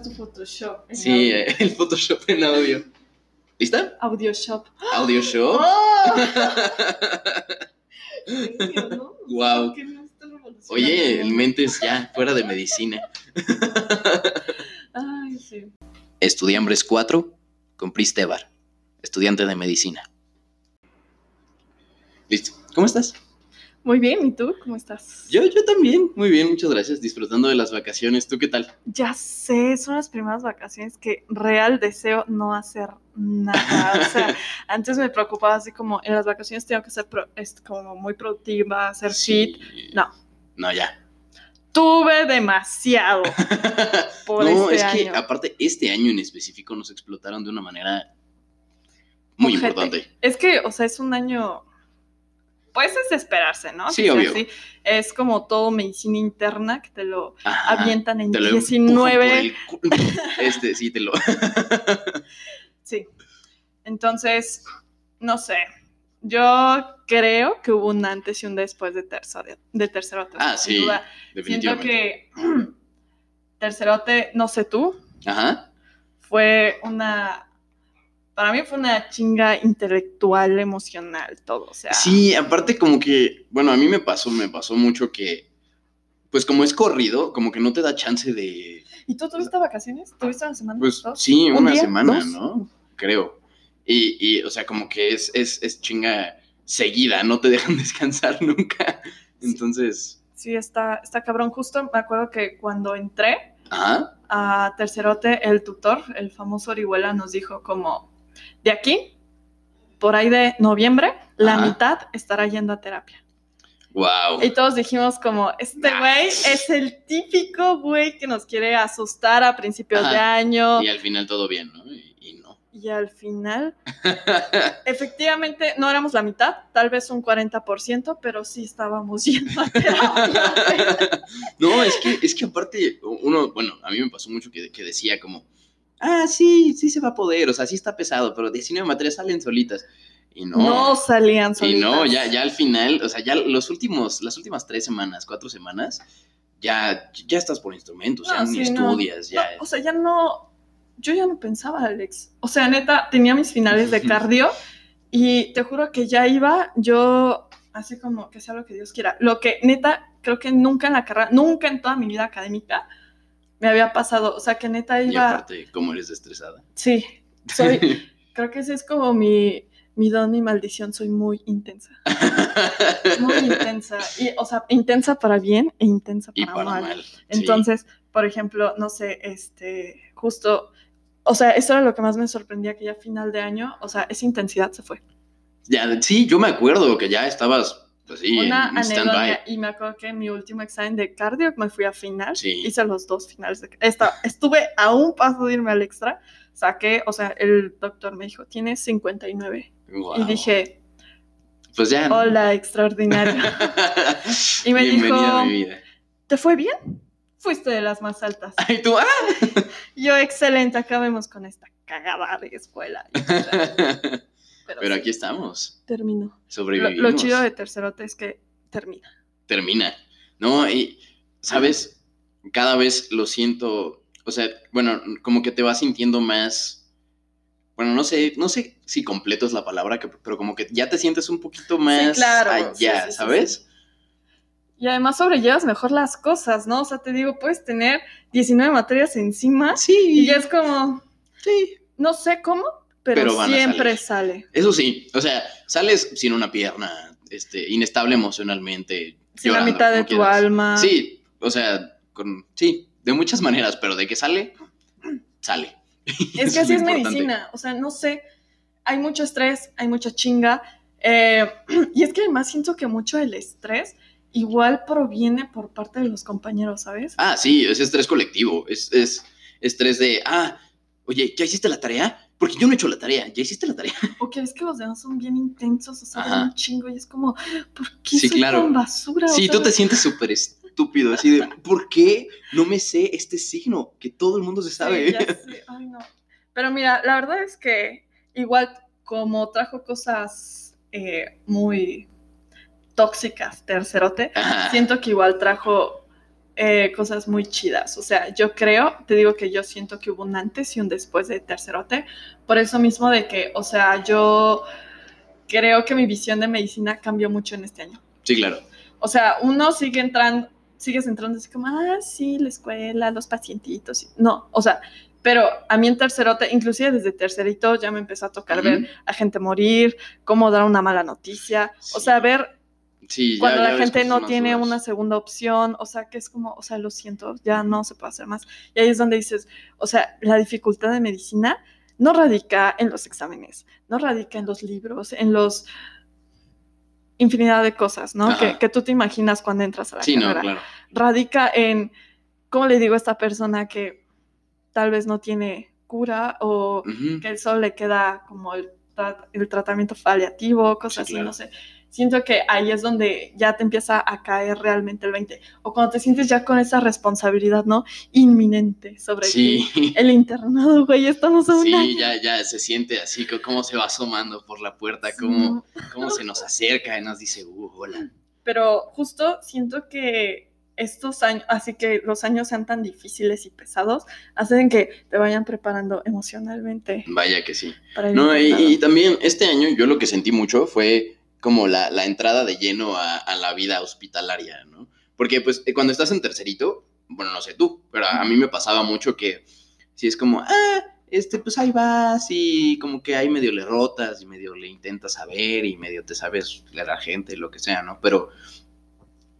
Tu Photoshop. en Sí, audio. eh, el Photoshop en audio. ¿Lista? Audioshop. Audio show. ¡Oh! ¿En serio, no? Guau. ¿Por qué no está revolucionando Oye, el mundo? mentes ya fuera de medicina. Ay, sí. Estudiambres 4 con Pris Tebar, estudiante de medicina. Listo. ¿Cómo estás? Muy bien, ¿y tú? ¿Cómo estás? Yo, yo también. Muy bien, muchas gracias. Disfrutando de las vacaciones. ¿Tú qué tal? Ya sé, son las primeras vacaciones que real deseo no hacer nada. O sea, antes me preocupaba así como en las vacaciones tengo que ser pro- es como muy productiva, hacer fit. No. No, ya. Tuve demasiado por no, este es que aparte este año en específico nos explotaron de una manera muy Ojete. importante. Es que, o sea, es un año. Puedes desesperarse, ¿no? Sí, obvio. así. Es como todo medicina interna que te lo Ajá. avientan en Te lo empujan 19. por el cu- Este, sí, te lo. Sí. Entonces, no sé. Yo creo que hubo un antes y un después de tercero, de tercerote. Ah, sin sí, duda. Siento definitivamente. que tercerote, no sé tú, Ajá. fue una. Para mí fue una chinga intelectual, emocional, todo. O sea, Sí, aparte como que, bueno, a mí me pasó, me pasó mucho que, pues como es corrido, como que no te da chance de, ¿Y tú tuviste vacaciones? ¿Tuviste una semana? pues ¿Dos? sí, ¿Un una día? semana, ¿Dos? ¿no? Creo. Y, y, o sea, como que es, es, es chinga seguida, no te dejan descansar nunca. Entonces, Sí, está, está cabrón. Justo me acuerdo que cuando entré a Tercerote, el tutor, el famoso Orihuela, nos dijo como, de aquí, por ahí de noviembre, la Ajá. mitad estará yendo a terapia. wow. Y todos dijimos como, este Nah. güey es el típico güey que nos quiere asustar a principios de año. Y al final todo bien, ¿no? Y, y no. Y al final, efectivamente, no éramos la mitad, tal vez un 40%, pero sí estábamos yendo a terapia. no, es que, es que aparte, uno, bueno, a mí me pasó mucho que, que decía como, ah, sí, sí se va a poder, o sea, sí está pesado, pero 19 materias salen solitas. Y no. No salían y solitas. no, ya, ya al final, o sea, ya los últimos, las últimas tres semanas, cuatro semanas, ya, ya estás por instrumentos, ya No, ni sí, no. estudias, ya. No, o sea, ya no. Yo ya no pensaba, Alex. O sea, neta, tenía mis finales de cardio y te juro que ya iba yo así como que sea lo que Dios quiera. Lo que neta, creo que nunca en la carrera, nunca en toda mi vida académica me había pasado. O sea, que neta y iba. aparte, ¿cómo eres estresada? Sí, soy. creo que ese es como mi, mi don y maldición. Soy muy intensa. Muy intensa. Y, o sea, intensa para bien e intensa y para, para mal. sí. Entonces, por ejemplo, no sé, este, justo, o sea, eso era lo que más me sorprendía, que ya final de año, o sea, esa intensidad se fue. Ya, sí, yo me acuerdo que ya estabas, pues sí, Una en anedonia, y me acuerdo que en mi último examen de cardio me fui a final, Sí. hice los dos finales, de, esta, estuve a un paso de irme al extra, saqué, o sea, el doctor me dijo, tienes 59, y dije, pues ya. ¿no? hola, extraordinario, Y me Bienvenida dijo- a mi vida. ¿te fue bien? Fuiste de las más altas. Ay, tú, ah. Yo, excelente, acabemos con esta cagada de escuela. Pero, Pero sí, aquí estamos, terminó. Sobrevivimos. lo chido de tercerote es que termina. Termina, ¿no? Y, ¿sabes? Cada vez lo siento, o sea, bueno, como que te vas sintiendo más, bueno, no sé, no sé si completo es la palabra, que- pero como que ya te sientes un poquito más claro, allá, sí, sí, sí, ¿sabes? Y además sobrellevas mejor las cosas, ¿no? O sea, te digo, puedes tener 19 materias encima Sí. y ya es como, Sí. no sé cómo, pero, Pero van a siempre salir. sale. Eso sí, o sea, sales sin una pierna, este, inestable emocionalmente. Sin la mitad de tu quieras. alma. Sí, o sea, con, sí, de muchas maneras, pero de que sale, sale. Es que así es medicina, o sea, no sé, hay mucho estrés, hay mucha chinga, eh, y es que además siento que mucho del estrés igual proviene por parte de los compañeros, ¿sabes? Ah, sí, es estrés colectivo, es, es estrés de, ah, oye, ¿ya hiciste la tarea? Porque yo no he hecho la tarea, ¿ya hiciste la tarea? O que es que los demás son bien intensos, o sea, Ajá. un chingo, y es como, ¿por qué Sí, soy claro. tan basura? Sí, tú te sientes súper estúpido, así de, ¿por qué no me sé este signo que todo el mundo se sí, sabe? ya sé, ay, no. Pero mira, la verdad es que igual como trajo cosas eh, muy tóxicas, tercerote, Ajá. siento que igual trajo eh, cosas muy chidas. O sea, yo creo, te digo que yo siento que hubo un antes y un después de tercerote. Por eso mismo de que, o sea, yo creo que mi visión de medicina cambió mucho en este año. Sí, claro. O sea, uno sigue entrando, sigues entrando así como, ah, sí, la escuela, los pacientitos. No, o sea, pero a mí en tercerote, inclusive desde tercerito, ya me empezó a tocar ver a gente morir, cómo dar una mala noticia. O sea, ver Sí, cuando ya la gente no tiene duras. una segunda opción, o sea, que es como, o sea, lo siento, ya no se puede hacer más. Y ahí es donde dices, o sea, la dificultad de medicina no radica en los exámenes, no radica en los libros, en los infinidad de cosas, ¿no? Que, que tú te imaginas cuando entras a la Sí, no, claro. Radica en, ¿cómo le digo a esta persona que tal vez no tiene cura o que solo le queda como el, tra- el tratamiento paliativo, cosas Sí, así, claro. no sé. Siento que ahí es donde ya te empieza a caer realmente el 20. O cuando te sientes ya con esa responsabilidad, ¿no? Inminente sobre ti. Sí. El internado, güey, estamos a Sí, año. ya, ya se siente así, cómo se va asomando por la puerta, cómo, Sí. cómo se nos acerca y nos dice, uh, hola. Pero justo siento que estos años, así que los años sean tan difíciles y pesados, hacen que te vayan preparando emocionalmente Vaya que sí. No, y también este año yo lo que sentí mucho fue como la, la entrada de lleno a, a la vida hospitalaria, ¿no? Porque pues eh, cuando estás en tercerito, bueno, no sé tú, pero a, mí me pasaba mucho que si es como, ah, este, pues ahí vas y como que ahí medio le rotas y medio le intentas saber y medio te sabes leer a gente, lo que sea, ¿no? Pero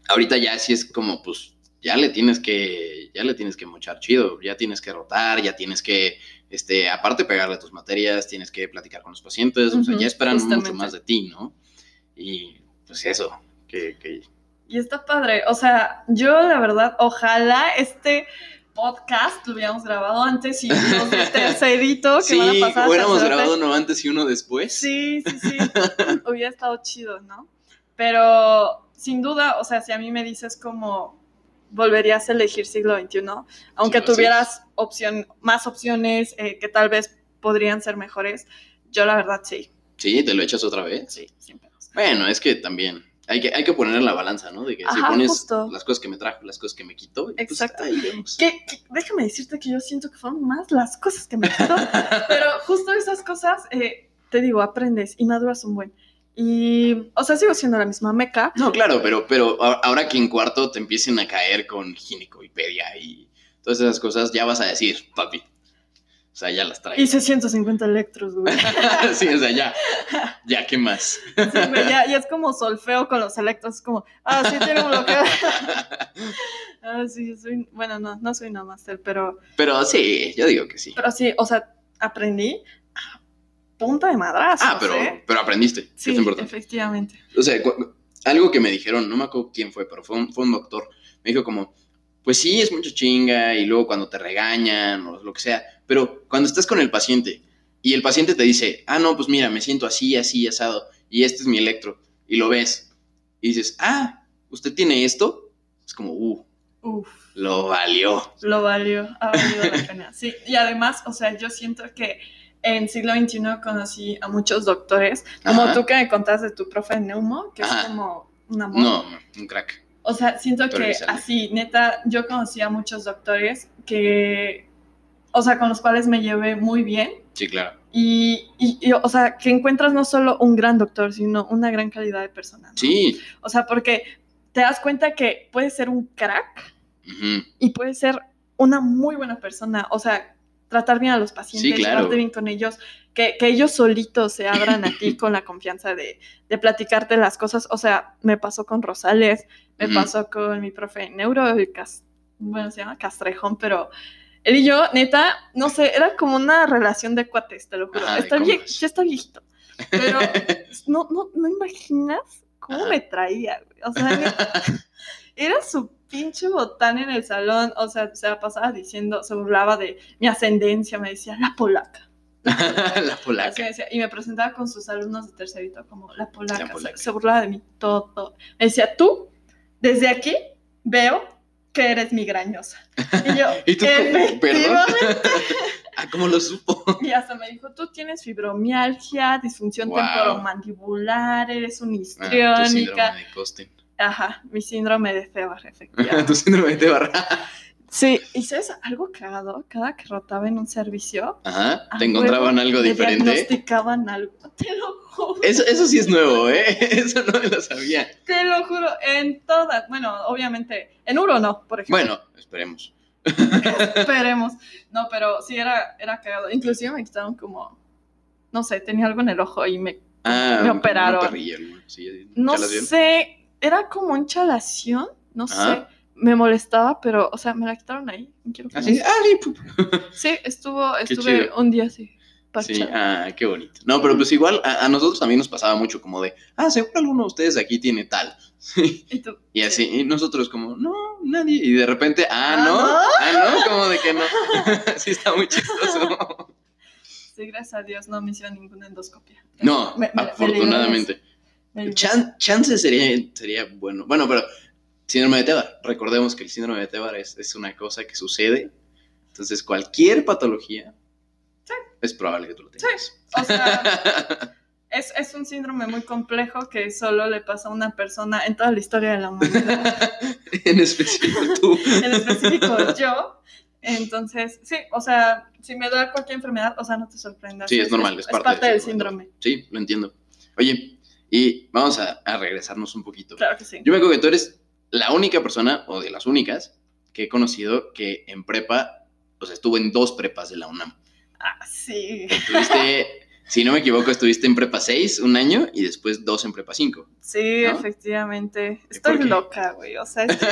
ahorita ya sí es como, pues, ya le tienes que, ya le tienes que mochar chido, ya tienes que rotar, ya tienes que, este, aparte pegarle tus materias, tienes que platicar con los pacientes, o sea, ya esperan mucho más de ti, ¿no? Y pues eso, que, que Y está padre. O sea, yo la verdad, ojalá este podcast lo hubiéramos grabado antes y de tercerito que sí, van a pasar. hubiéramos grabado uno antes y uno después. Sí, sí, sí. Hubiera estado chido, ¿no? Pero sin duda, o sea, si a mí me dices como volverías a elegir siglo XXI, aunque Sí, tuvieras opción, más opciones eh, que tal vez podrían ser mejores, yo la verdad sí, Sí, te lo echas otra vez. sí, pedos. Bueno, es que también hay que, hay que poner en la balanza, ¿no? De que si pones justo. las cosas que me trajo, las cosas que me quitó, y pues Exacto. ahí vemos. Que, que- déjame decirte que yo siento que fueron más las cosas que me quitó, pero justo esas cosas, eh, te digo, aprendes y maduras un buen. Y, o sea, sigo siendo la misma meca, No, claro, pero, pero ahora que en cuarto te empiecen a caer con ginecoipedia y todas esas cosas, ya vas a decir, papi. O sea, ya las traigo. hice 150 electros, güey. sí, o sea, ya. Ya, ¿qué más? Sí, güey, ya, ya es como solfeo con los electros, es como, ah, sí, tiene un bloqueo. ah, sí, soy, bueno, no, no soy una máster, pero, Pero sí, yo digo que sí. pero sí, o sea, aprendí a punta de madrazos, Ah, pero, ¿eh? pero aprendiste. Sí, es importante. efectivamente. O sea, algo que me dijeron, no me acuerdo quién fue, pero fue un, fue un doctor. Me dijo como, pues sí, es mucha chinga y luego cuando te regañan o lo que sea, pero cuando estás con el paciente y el paciente te dice, ah, no, pues mira, me siento así, así, asado y este es mi electro y lo ves y dices, ah, ¿usted tiene esto? Es como, uh, Uf. lo valió. Lo valió, ha valido la pena. Sí, y además, o sea, yo siento que en siglo XXI conocí a muchos doctores, como Ajá. tú que me contaste de tu profe de neumo, que Ajá. es como un amor. No, un crack. O sea, siento Doctor que así, neta, yo conocí a muchos doctores que, o sea, con los cuales me llevé muy bien. Sí, claro. Y, y- y, o sea, que encuentras no solo un gran doctor, sino una gran calidad de persona. ¿no? Sí. O sea, porque te das cuenta que puedes ser un crack y puedes ser una muy buena persona. O sea, tratar bien a los pacientes, Sí, claro. bien con ellos, que, que ellos solitos se abran a ti con la confianza de, de platicarte las cosas. O sea, me pasó con Rosales, me pasó con mi profe neuro, bueno, se llama Castrejón, pero él y yo, neta, no sé, era como una relación de cuates, te lo juro. Ajá, está vie- ya está viejito, pero no, no, no imaginas cómo Ajá. me traía, güey. O sea, era su pinche botán en el salón, o sea, se la pasaba diciendo, se burlaba de mi ascendencia, me decía, la polaca. la Así polaca. me decía, y me presentaba con sus alumnos de tercerito como la polaca, La se- polaca. Se, burlaba de mí todo. Me decía, tú, desde aquí veo que eres migrañosa. Y yo, ¿Y tú efectivamente. Ah, ¿cómo lo supo? Y hasta me dijo, tú tienes fibromialgia, disfunción Wow. temporomandibular, eres una Ah, tu síndrome histriónica. de Costen. Ajá, mi síndrome de Febar, efectivamente. tu síndrome de barra. Sí, y sabes algo cagado, cada que rotaba en un servicio, Ajá, a te encontraban algo me diferente. diagnosticaban algo, te lo juro. Eso, eso sí es nuevo, ¿eh? Eso no me lo sabía. Te lo juro, en todas. Bueno, obviamente, en Uro no, por ejemplo. Bueno, esperemos. Esperemos. No, pero sí era, era cagado. Inclusive me quitaron como, no sé, tenía algo en el ojo y me, Ah, Me operaron. Una no sé, era como hinchalación, no sé. Me molestaba, pero, o sea, me la quitaron ahí. quiero Así, me- ah, sí. Sí, estuvo, estuve un día así. Sí, parchada. ah, qué bonito. No, pero pues igual a, a nosotros también nos pasaba mucho como de, ah, seguro alguno de ustedes aquí tiene tal. Y tú, Y así, y nosotros como, no, nadie. Y de repente, ah, Ah, no, ¿no? ah, no, como de que no. sí, está muy chistoso. Sí, gracias a Dios no me hicieron ninguna endoscopia. No, Me- me- me afortunadamente. me. Chan- chance sería, sería bueno. Bueno, pero síndrome de Tebar. Recordemos que el síndrome de Tebar es, es una cosa que sucede. Entonces, cualquier patología es probable que tú lo tengas. O sea, es, es un síndrome muy complejo que solo le pasa a una persona en toda la historia de la humanidad. en específico tú. en específico yo. Entonces, sí, o sea, si me da cualquier enfermedad, o sea, no te sorprendas. Sí, es normal, es parte del del síndrome. síndrome. Sí, lo entiendo. Oye, y vamos a, a regresarnos un poquito. Claro que sí. Yo me acuerdo que tú eres la única persona, o de las únicas, que he conocido que en prepa, o sea, estuvo en dos prepas de la UNAM. Ah, sí. Estuviste, si no me equivoco, estuviste en prepa 6 un año y después dos en prepa 5. Sí, ¿No? efectivamente. ¿Y Estoy loca, güey. O sea, es que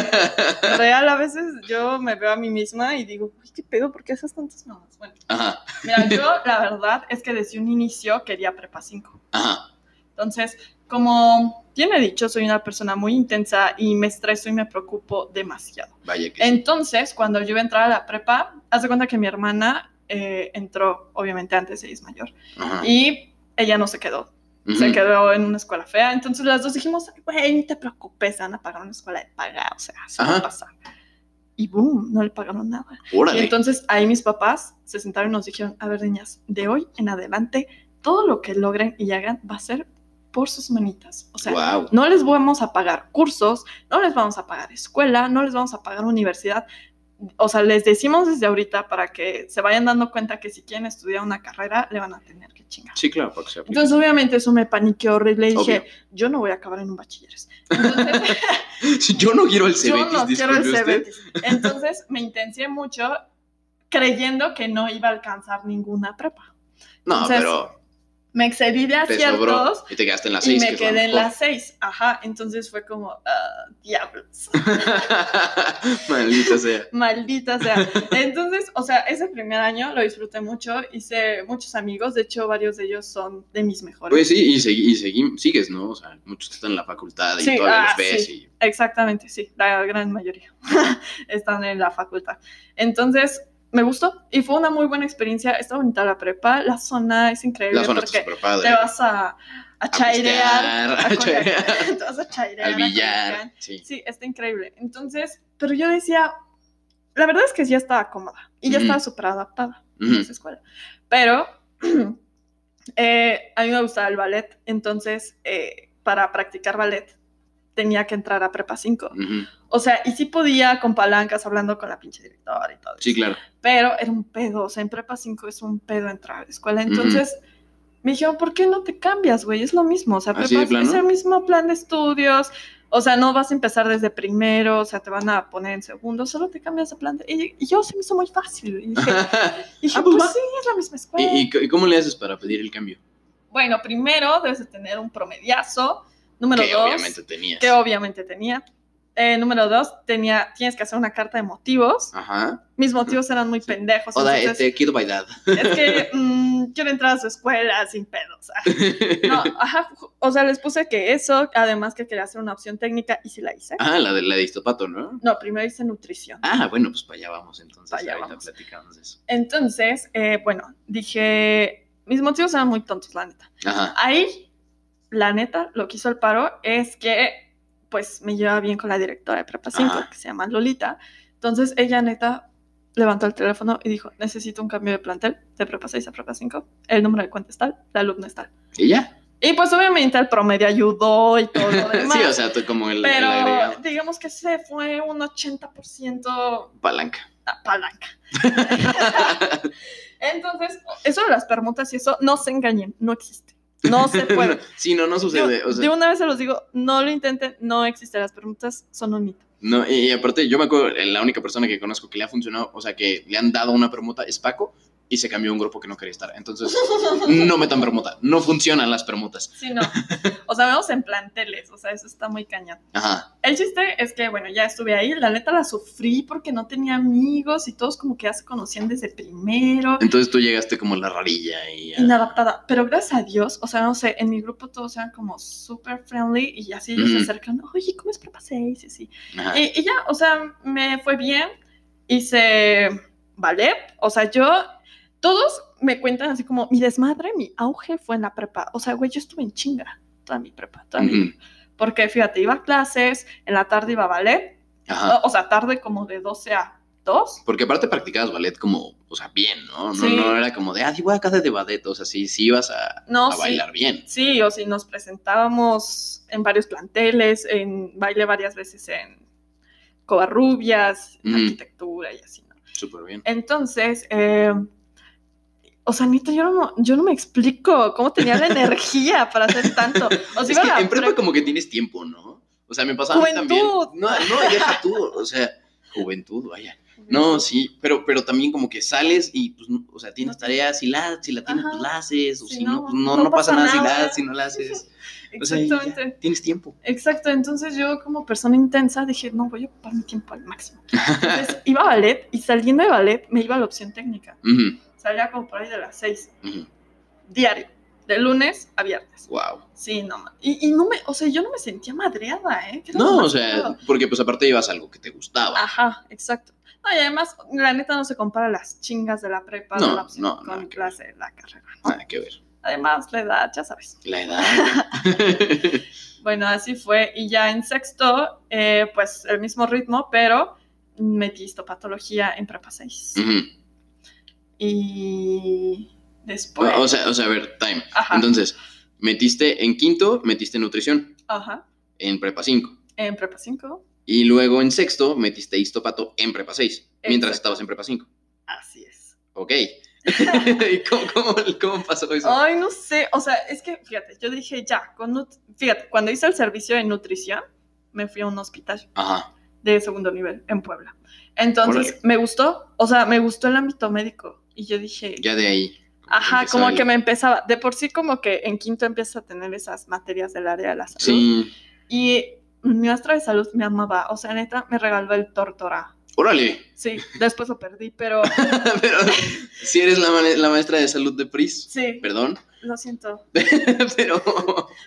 real a veces yo me veo a mí misma y digo, uy, qué pedo, ¿por qué haces tantas mamás? Bueno, Ajá, mira, yo la verdad es que desde un inicio quería prepa 5. ajá. Entonces, como bien he dicho, soy una persona muy intensa y me estreso y me preocupo demasiado. Vaya que sí. Entonces, cuando yo iba a entrar a la prepa, haz de cuenta que mi hermana eh, entró, obviamente antes, ella es mayor, Ajá. y ella no se quedó, se Ujú. quedó en una escuela fea. Entonces las dos dijimos, "Ay, güey, no te preocupes, se van a pagar una escuela de paga, o sea, se va a pasar. Y boom, no le pagaron nada. Órale. Y entonces ahí mis papás se sentaron y nos dijeron, a ver, niñas, de hoy en adelante, todo lo que logren y hagan va a ser por sus manitas. O sea, wow. no les vamos a pagar cursos, no les vamos a pagar escuela, no les vamos a pagar universidad. O sea, les decimos desde ahorita para que se vayan dando cuenta que si quieren estudiar una carrera, le van a tener que chingar. Sí, claro, porque se. Entonces, obviamente, eso me paniqueó horrible y dije, yo no voy a acabar en un bachilleres. Entonces, Yo no quiero el yo Cebetis, no quiero el. Entonces, me intencié mucho creyendo que no iba a alcanzar ninguna prepa. No, Entonces, pero Me excedí de te aciertos y te quedaste en la y 6. me quedé en las seis. Ajá, entonces fue como, ah, diablos. Maldita sea. Maldita sea. Entonces, o sea, ese primer año lo disfruté mucho, hice muchos amigos, de hecho varios de ellos son de mis mejores. Pues sí, y, segui- y segui- sigues, ¿no? O sea, muchos que están en la facultad y Sí, todavía ah, los ves sí. y... Exactamente, sí, la gran mayoría están en la facultad. Entonces, me gustó y fue una muy buena experiencia. Está bonita la prepa, la zona es increíble La zona está porque súper padre. te vas a, a A chairear, pistear, a a chairear, te vas a chairear, al a billar. Sí. Sí, está increíble. Entonces, pero yo decía, la verdad es que ya estaba cómoda y ya estaba súper adaptada Ujú. en esa escuela. Pero eh, a mí me gustaba el ballet, entonces eh, para practicar ballet tenía que entrar a prepa 5. Ujú. O sea, y sí podía con palancas hablando con la pinche directora y todo. Sí, claro. Pero era un pedo, o sea, en prepa 5 es un pedo entrar a la escuela. Entonces me dijeron, ¿por qué no te cambias, güey? Es lo mismo, o sea, ¿Así prepa es el mismo plan de estudios. O sea, no vas a empezar desde primero, o sea, te van a poner en segundo, solo te cambias de plan. de- Y, y yo se me hizo muy fácil. Y dije, y dije, Ah, pues pues, sí, es la misma escuela. ¿Y, y cómo le haces para pedir el cambio? Bueno, primero debes de tener un promediazo. Número que dos, obviamente tenías. que obviamente tenía. Eh, número dos, tenía, tienes que hacer una carta de motivos. Ajá. Mis motivos eran muy pendejos. Hola, entonces, este, quiero bailar. es que mm, quiero entrar a su escuela sin pedos. ah. No, ajá, o sea, les puse que eso, además que quería hacer una opción técnica y sí la hice. Ah, la de la de histopato, ¿no? No, primero hice nutrición. Ah, bueno, pues para allá vamos entonces. Pa' allá ahorita vamos. platicamos eso. Entonces, eh, bueno, dije, mis motivos eran muy tontos, la neta. Ajá. Ahí, la neta, lo que hizo el paro es que, pues, me llevaba bien con la directora de Prepa 5, Ajá. que se llama Lolita. Entonces, ella, neta, levantó el teléfono y dijo, necesito un cambio de plantel de Prepa 6 a Prepa 5. El número de cuenta es tal, la alumna es tal. ¿Y ya? Y pues obviamente el promedio ayudó y todo lo demás. sí, o sea, tú como el, pero digamos que se fue un 80% Palanca. a palanca. Entonces, eso de las permutas y eso, no se engañen, no existe. No se puede. sí, no, no Yo- sucede. o sea, de una vez se los digo, no lo intenten, no existen las permutas, son un mito. No, y, y aparte, yo me acuerdo, eh, la única persona que conozco que le ha funcionado, o sea, que le han dado una permuta es Paco y se cambió a un grupo que no quería estar. Entonces, no metan permuta. No funcionan las permutas. Sí, no. O sea, vemos en planteles, o sea, eso está muy cañón. Ajá. El chiste es que, bueno, ya estuve ahí, la neta la sufrí porque no tenía amigos y todos como que ya se conocían desde primero. Entonces tú llegaste como la rarilla y... ya. inadaptada, pero gracias a Dios, o sea, no sé, en mi grupo todos eran como súper friendly y así ellos se acercan, oye, ¿cómo es prepa 6? Y así. Ajá. Y, y ya, o sea, me fue bien, hice ballet, o sea, yo, todos me cuentan así como, mi desmadre, mi auge fue en la prepa, o sea, güey, yo estuve en chinga toda mi prepa, toda mi- porque fíjate, iba a clases, en la tarde iba a ballet, Ajá. o, o sea, tarde como de 12 a 2. Porque aparte practicabas ballet como, o sea, bien, ¿no? No, Sí. no era como de, ah, sí, voy a casa de ballet. O sea, sí, sí ibas a, No, a sí. bailar bien. Sí, o si nos presentábamos en varios planteles, en baile varias veces en Covarrubias, en Ujú. arquitectura y así, ¿no? Súper bien. Entonces, eh, o sea, neta, yo no, yo no me explico cómo tenía la energía para hacer tanto. O sea, Es que en prepa como que tienes tiempo, ¿no? O sea, me pasaba a mí también. Juventud. No, no, deja tú. O sea, juventud, vaya. No, sí, pero, pero también como que sales y, pues, o sea, tienes tareas, si la, si la tienes, Ajá. pues la haces, o si no, no, pues no, no pasa pasa nada si la si no la haces. O sea, ya, Exactamente. tienes tiempo. Exacto, entonces yo como persona intensa dije, no, voy a ocupar mi tiempo al máximo. Entonces iba a ballet y saliendo de ballet me iba a la opción técnica. Ujú, Salía como por ahí de las seis, diario, de lunes a viernes. Wow. Sí, no, y, y no me, o sea, yo no me sentía madreada, ¿eh? No, o sea, porque pues aparte llevas algo que te gustaba. Ajá, exacto. No, y además, la neta no se compara las chingas de la prepa No, la no, con clase de la carrera. ¿no? Nada que ver. Además, la edad, ya sabes. La edad. Bueno, así fue. Y ya en sexto, eh, pues el mismo ritmo, pero metí histopatología en prepa 6. Ujú. Y después. o, sea, o sea, a ver, time. ajá, Entonces, metiste en quinto, metiste nutrición, ajá. en prepa 5. En prepa 5. Y luego en sexto metiste histopato en prepa 6, mientras estabas en prepa 5. Así es. Ok. ¿Y cómo, cómo, cómo pasó eso? Ay, no sé. O sea, es que, fíjate, yo dije ya, con fíjate, cuando hice el servicio de nutrición, me fui a un hospital Ajá. de segundo nivel en Puebla. Entonces, Órale. me gustó, o sea, me gustó el ámbito médico. Y yo dije, Ya de ahí. ajá, como que me empezaba, de por sí como que en quinto empiezas a tener esas materias del área de la salud. Sí. Y mi maestra de salud me amaba, o sea, neta, me regaló el tortora. Órale. Sí, después lo perdí, pero Pero si eres la, ma- la maestra de salud de Pris, sí, perdón. lo siento. Pero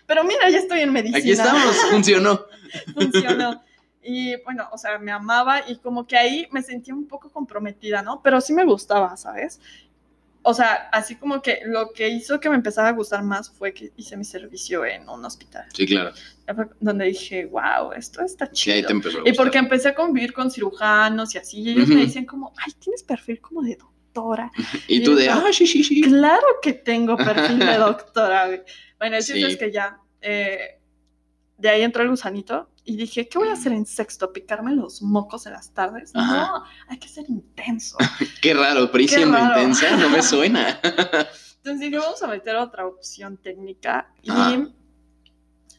Pero mira, ya estoy en medicina. aquí estamos, funcionó. funcionó. Y bueno, o sea, me amaba y como que ahí me sentía un poco comprometida, ¿no? Pero sí me gustaba, ¿sabes? O sea, así como que lo que hizo que me empezara a gustar más fue que hice mi servicio en un hospital, Sí, claro. Donde dije, wow, esto está Sí, ahí chido. te empezó a y porque empecé a convivir con cirujanos y así, y ellos me Ujú. decían como, ay, tienes perfil como de doctora. Y tú de, ah, sí, sí, sí. Claro que tengo perfil de doctora. Bueno, el Sí. es que ya, eh, de ahí entró el gusanito y dije, ¿qué voy a hacer en sexto? ¿Picarme los mocos en las tardes? Ajá. No, hay que ser intenso. Qué raro, Qué siendo raro. intensa, no me suena. Entonces dije, vamos a meter otra opción técnica y Ajá.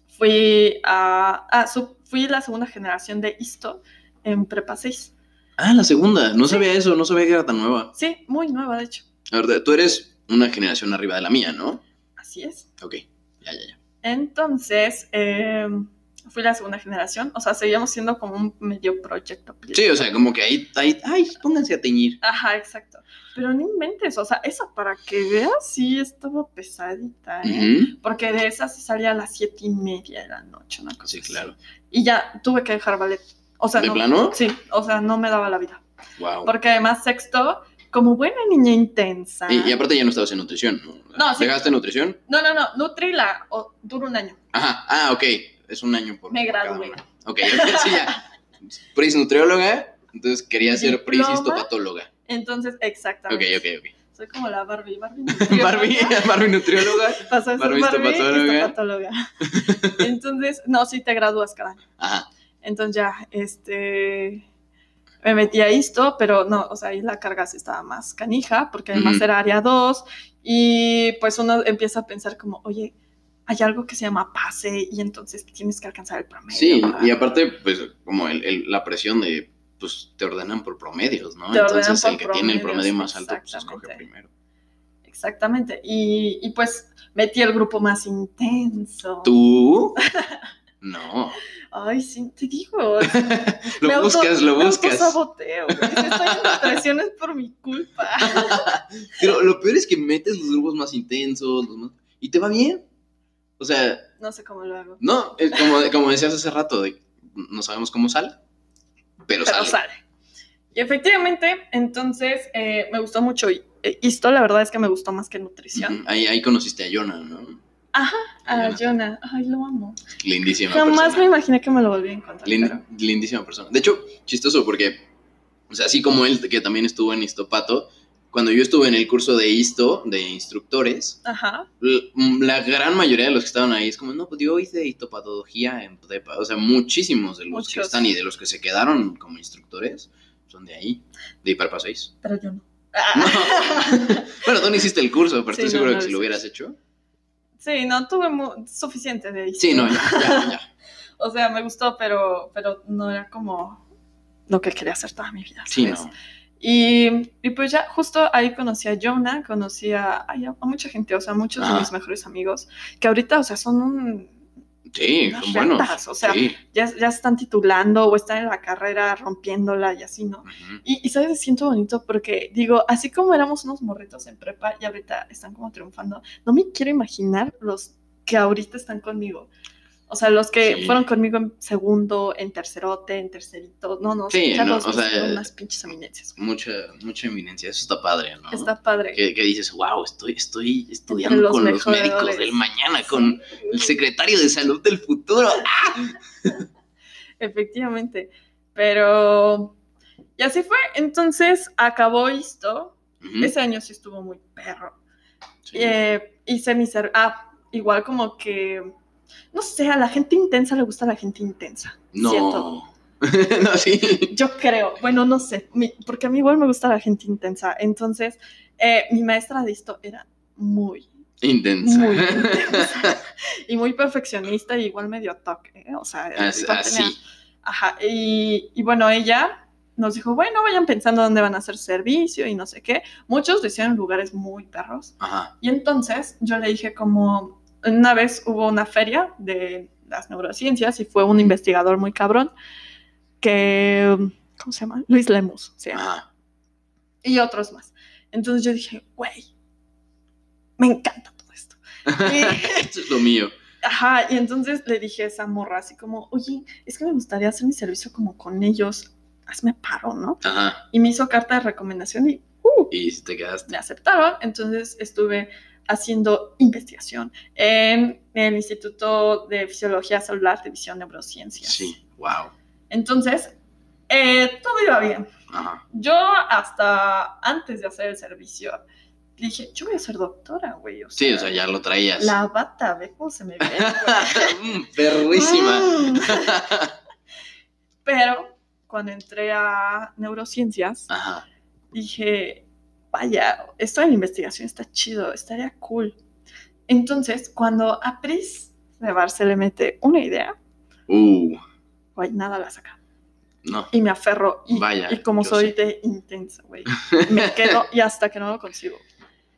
fui a, su- fui la segunda generación de ISTO en Prepa 6. Ah, la segunda. No sabía eso, no sabía que era tan nueva. Sí, muy nueva, de hecho. La verdad, tú eres una generación arriba de la mía, ¿no? Así es. Ok, ya, ya, ya. Entonces, eh, fui la segunda generación, o sea, seguíamos siendo como un medio proyecto. Sí, o sea, como que ahí, ahí, ay, pónganse a teñir. Ajá, exacto. Pero no inventes, o sea, esa para que veas, sí estaba pesadita, ¿eh? Porque de esa sí salía a las siete y media de la noche, una cosa Sí, así. claro. Y ya tuve que dejar ballet. O sea, ¿De no, plano? Sí, o sea, no me daba la vida. Wow. Porque además sexto, como buena niña intensa. Y, y aparte ya no estabas en nutrición, ¿no? No, sí. ¿Dejaste nutrición? No, no, no, Nutri la o, dura un año. Ajá, ah, ok. Es un año por Me gradué. Ok, ok, sí, ya. Pris nutrióloga, entonces quería ser Pris histopatóloga. Entonces, Ok, exactamente. ok, ok. Soy como la Barbie. Barbie Barbie, Barbie nutrióloga. Ser Barbie Barbie estopatóloga. estopatóloga. Entonces, no, sí te gradúas cada año. Ajá. Entonces ya, este, me metí a esto, pero no, o sea, ahí la carga sí estaba más canija, porque además era área 2, y pues uno empieza a pensar como, oye, hay algo que se llama pase, y entonces tienes que alcanzar el promedio. Sí, y aparte, pues, como el, el- la presión de, pues, te ordenan por promedios, ¿no? Te Entonces, el que tiene el promedio más alto, pues, escoge primero. Exactamente, y, y pues metí el grupo más intenso. ¿Tú? No. Ay, sí, te digo. Lo me auto- buscas, lo me buscas. Si estoy en por mi culpa. Pero lo peor es que metes los grupos más intensos, los más- y te va bien. O sea, No sé cómo lo hago. no, es como, como decías hace rato, de, no sabemos cómo sale, pero, pero sale. sale. Y efectivamente, entonces eh, me gustó mucho. y- eh, Esto, la verdad es que me gustó más que nutrición. Ahí, ahí conociste a Jonah, ¿no? A Jonah. Jonah, ay, lo amo. Lindísima Jamás persona. me imaginé que me lo volví a encontrar. Pero- lindísima persona. De hecho, chistoso porque, o sea, así como él, que también estuvo en Istopato, cuando yo estuve en el curso de Isto, de instructores, Ajá. la gran mayoría de los que estaban ahí es como, no, pues yo hice histopatología en prepa. O sea, muchísimos de los que están y de los que se quedaron como instructores son de ahí, de Iparpa 6. Pero yo no. Bueno, tú no hiciste el curso, pero Sí, estoy no, seguro no que si lo hubieras hecho. Sí, no tuve suficiente de eso. Sí, no, ya, ya, ya. O sea, me gustó, pero, pero no era como lo que quería hacer toda mi vida. Sí, no. Y, y pues ya justo ahí conocí a Jonah, conocí a, mucha gente, o sea, muchos de mis mejores amigos, que ahorita, o sea, son un, Sí, son buenos. retas, o sea, Sí. ya, ya están titulando o están en la carrera rompiéndola y así, ¿no? Ujú. Y, y sabes, siento bonito porque digo, así como éramos unos morritos en prepa y ahorita están como triunfando, no me quiero imaginar los que ahorita están conmigo. O sea, los que Sí. fueron conmigo en segundo, en tercerote, en tercerito. No, no, Sí, ya no, los o sea, unas pinches eminencias. Mucha, mucha eminencia, eso está padre, ¿no? Está padre. que, que dices, wow, estoy, estoy estudiando los con los médicos del mañana, con el secretario de salud del futuro. Efectivamente. Pero. Y así fue. Entonces acabó esto. Ese año sí estuvo muy perro. sí. Eh, hice mi ser. Ah, igual como que. No sé, a la gente intensa le gusta la gente intensa. No. no, sí. Yo creo. Bueno, no sé. mi- porque a mí igual me gusta la gente intensa. Entonces, eh, mi maestra de esto era muy, Intensa. muy intensa. y muy perfeccionista, y igual medio toque. ¿eh? O sea, As- tenía- Así. Ajá, y, y bueno, ella nos dijo, bueno, vayan pensando dónde van a hacer servicio y no sé qué. Muchos decían lugares muy perros. Ajá. Y entonces yo le dije como, una vez hubo una feria de las neurociencias y fue un investigador muy cabrón que, ¿cómo se llama? Luis Lemus, se llama. Ajá. Y otros más. Entonces yo dije, güey, me encanta todo esto. Y- Esto es lo mío. Ajá, y entonces le dije a esa morra así como, oye, es que me gustaría hacer mi servicio como con ellos, hazme paro, ¿no? Ajá. Y me hizo carta de recomendación y uh, Y te quedaste. me aceptaron, entonces estuve haciendo investigación en el Instituto de Fisiología Celular División Neurociencias. Sí. Wow. Entonces, eh, todo iba bien. Ajá. Yo hasta antes de hacer el servicio dije, yo voy a ser doctora, güey. o Sí, o sea, ya lo traías. La bata, ve cómo se me ve. Mm, Perrísima. Pero cuando entré a neurociencias, Ajá. dije, vaya, esto de la investigación está chido, estaría cool. Entonces, cuando a Pris Rebar se le mete una idea, Uh. güey, nada la saca. No. Y me aferro. Y, Vaya, y como soy sé. de intensa, güey, me quedo y hasta que no lo consigo.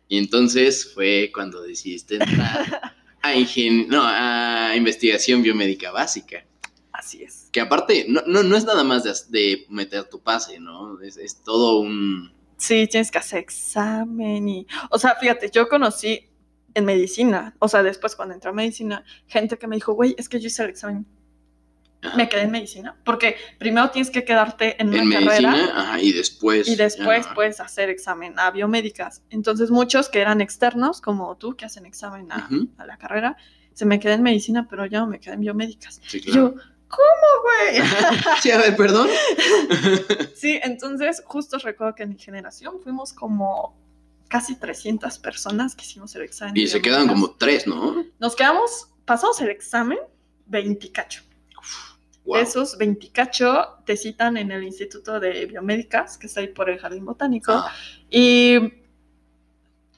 Y entonces fue cuando decidiste entrar a, ingen- no, a investigación biomédica básica. Así es. Que aparte, no, no, no es nada más de, de meter tu pase, ¿no? Es, es todo un... Sí, tienes que hacer examen y... O sea, fíjate, yo conocí en medicina, o sea, después cuando entré a medicina, gente que me dijo, güey, es que yo hice el examen. Me quedé en medicina, porque primero tienes que quedarte en una en carrera medicina, ajá, y después... y después ya puedes hacer examen a biomédicas. Entonces muchos que eran externos, como tú, que hacen examen a, la carrera, se me quedé en medicina, pero yo no me quedé en biomédicas. Sí, Y claro. yo, ¿cómo, güey? sí, a ver, perdón. sí, entonces justo recuerdo que en mi generación fuimos como casi 300 personas que hicimos el examen. Y se quedan como tres, ¿no? Nos quedamos, pasamos el examen, 20 cacho. Wow. Esos 20 cacho te citan en el Instituto de Biomédicas, que está ahí por el Jardín Botánico, Ah, y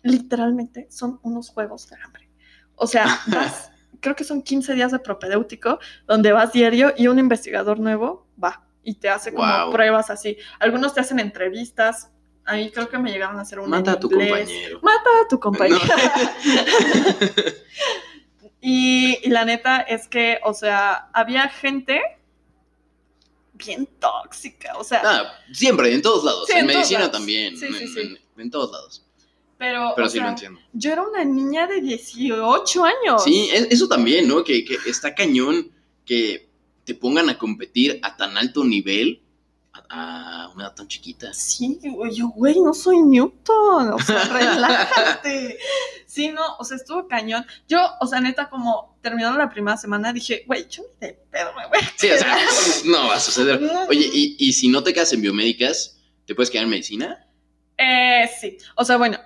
literalmente son unos juegos de hambre. O sea, vas, creo que son 15 días de propedéutico, donde vas diario y un investigador nuevo va y te hace como Wow. pruebas así. Algunos te hacen entrevistas. Ahí creo que me llegaron a hacer una mata en a tu inglés. compañero. Mata a tu compañero. No. Y, y la neta es que, o sea, había gente bien tóxica, o sea, Ah, siempre, en todos lados. Sí, en, en todos medicina lados. también. Sí, sí, en, sí. en- en todos lados. Pero, Pero sí lo entiendo. yo era una niña de 18 años. Sí, eso también, ¿no? Que, que está cañón que te pongan a competir a tan alto nivel a, una edad tan chiquita. Sí, yo, güey, no soy Newton, o sea, relájate. Sí, no, o sea, estuvo cañón. Yo, o sea, neta, como terminando la primera semana, dije, güey, yo ni de pedo me voy a Sí, o sea, no va a suceder. Oye, y, y si no te quedas en biomédicas, ¿te puedes quedar en medicina? Eh, sí, o sea, bueno,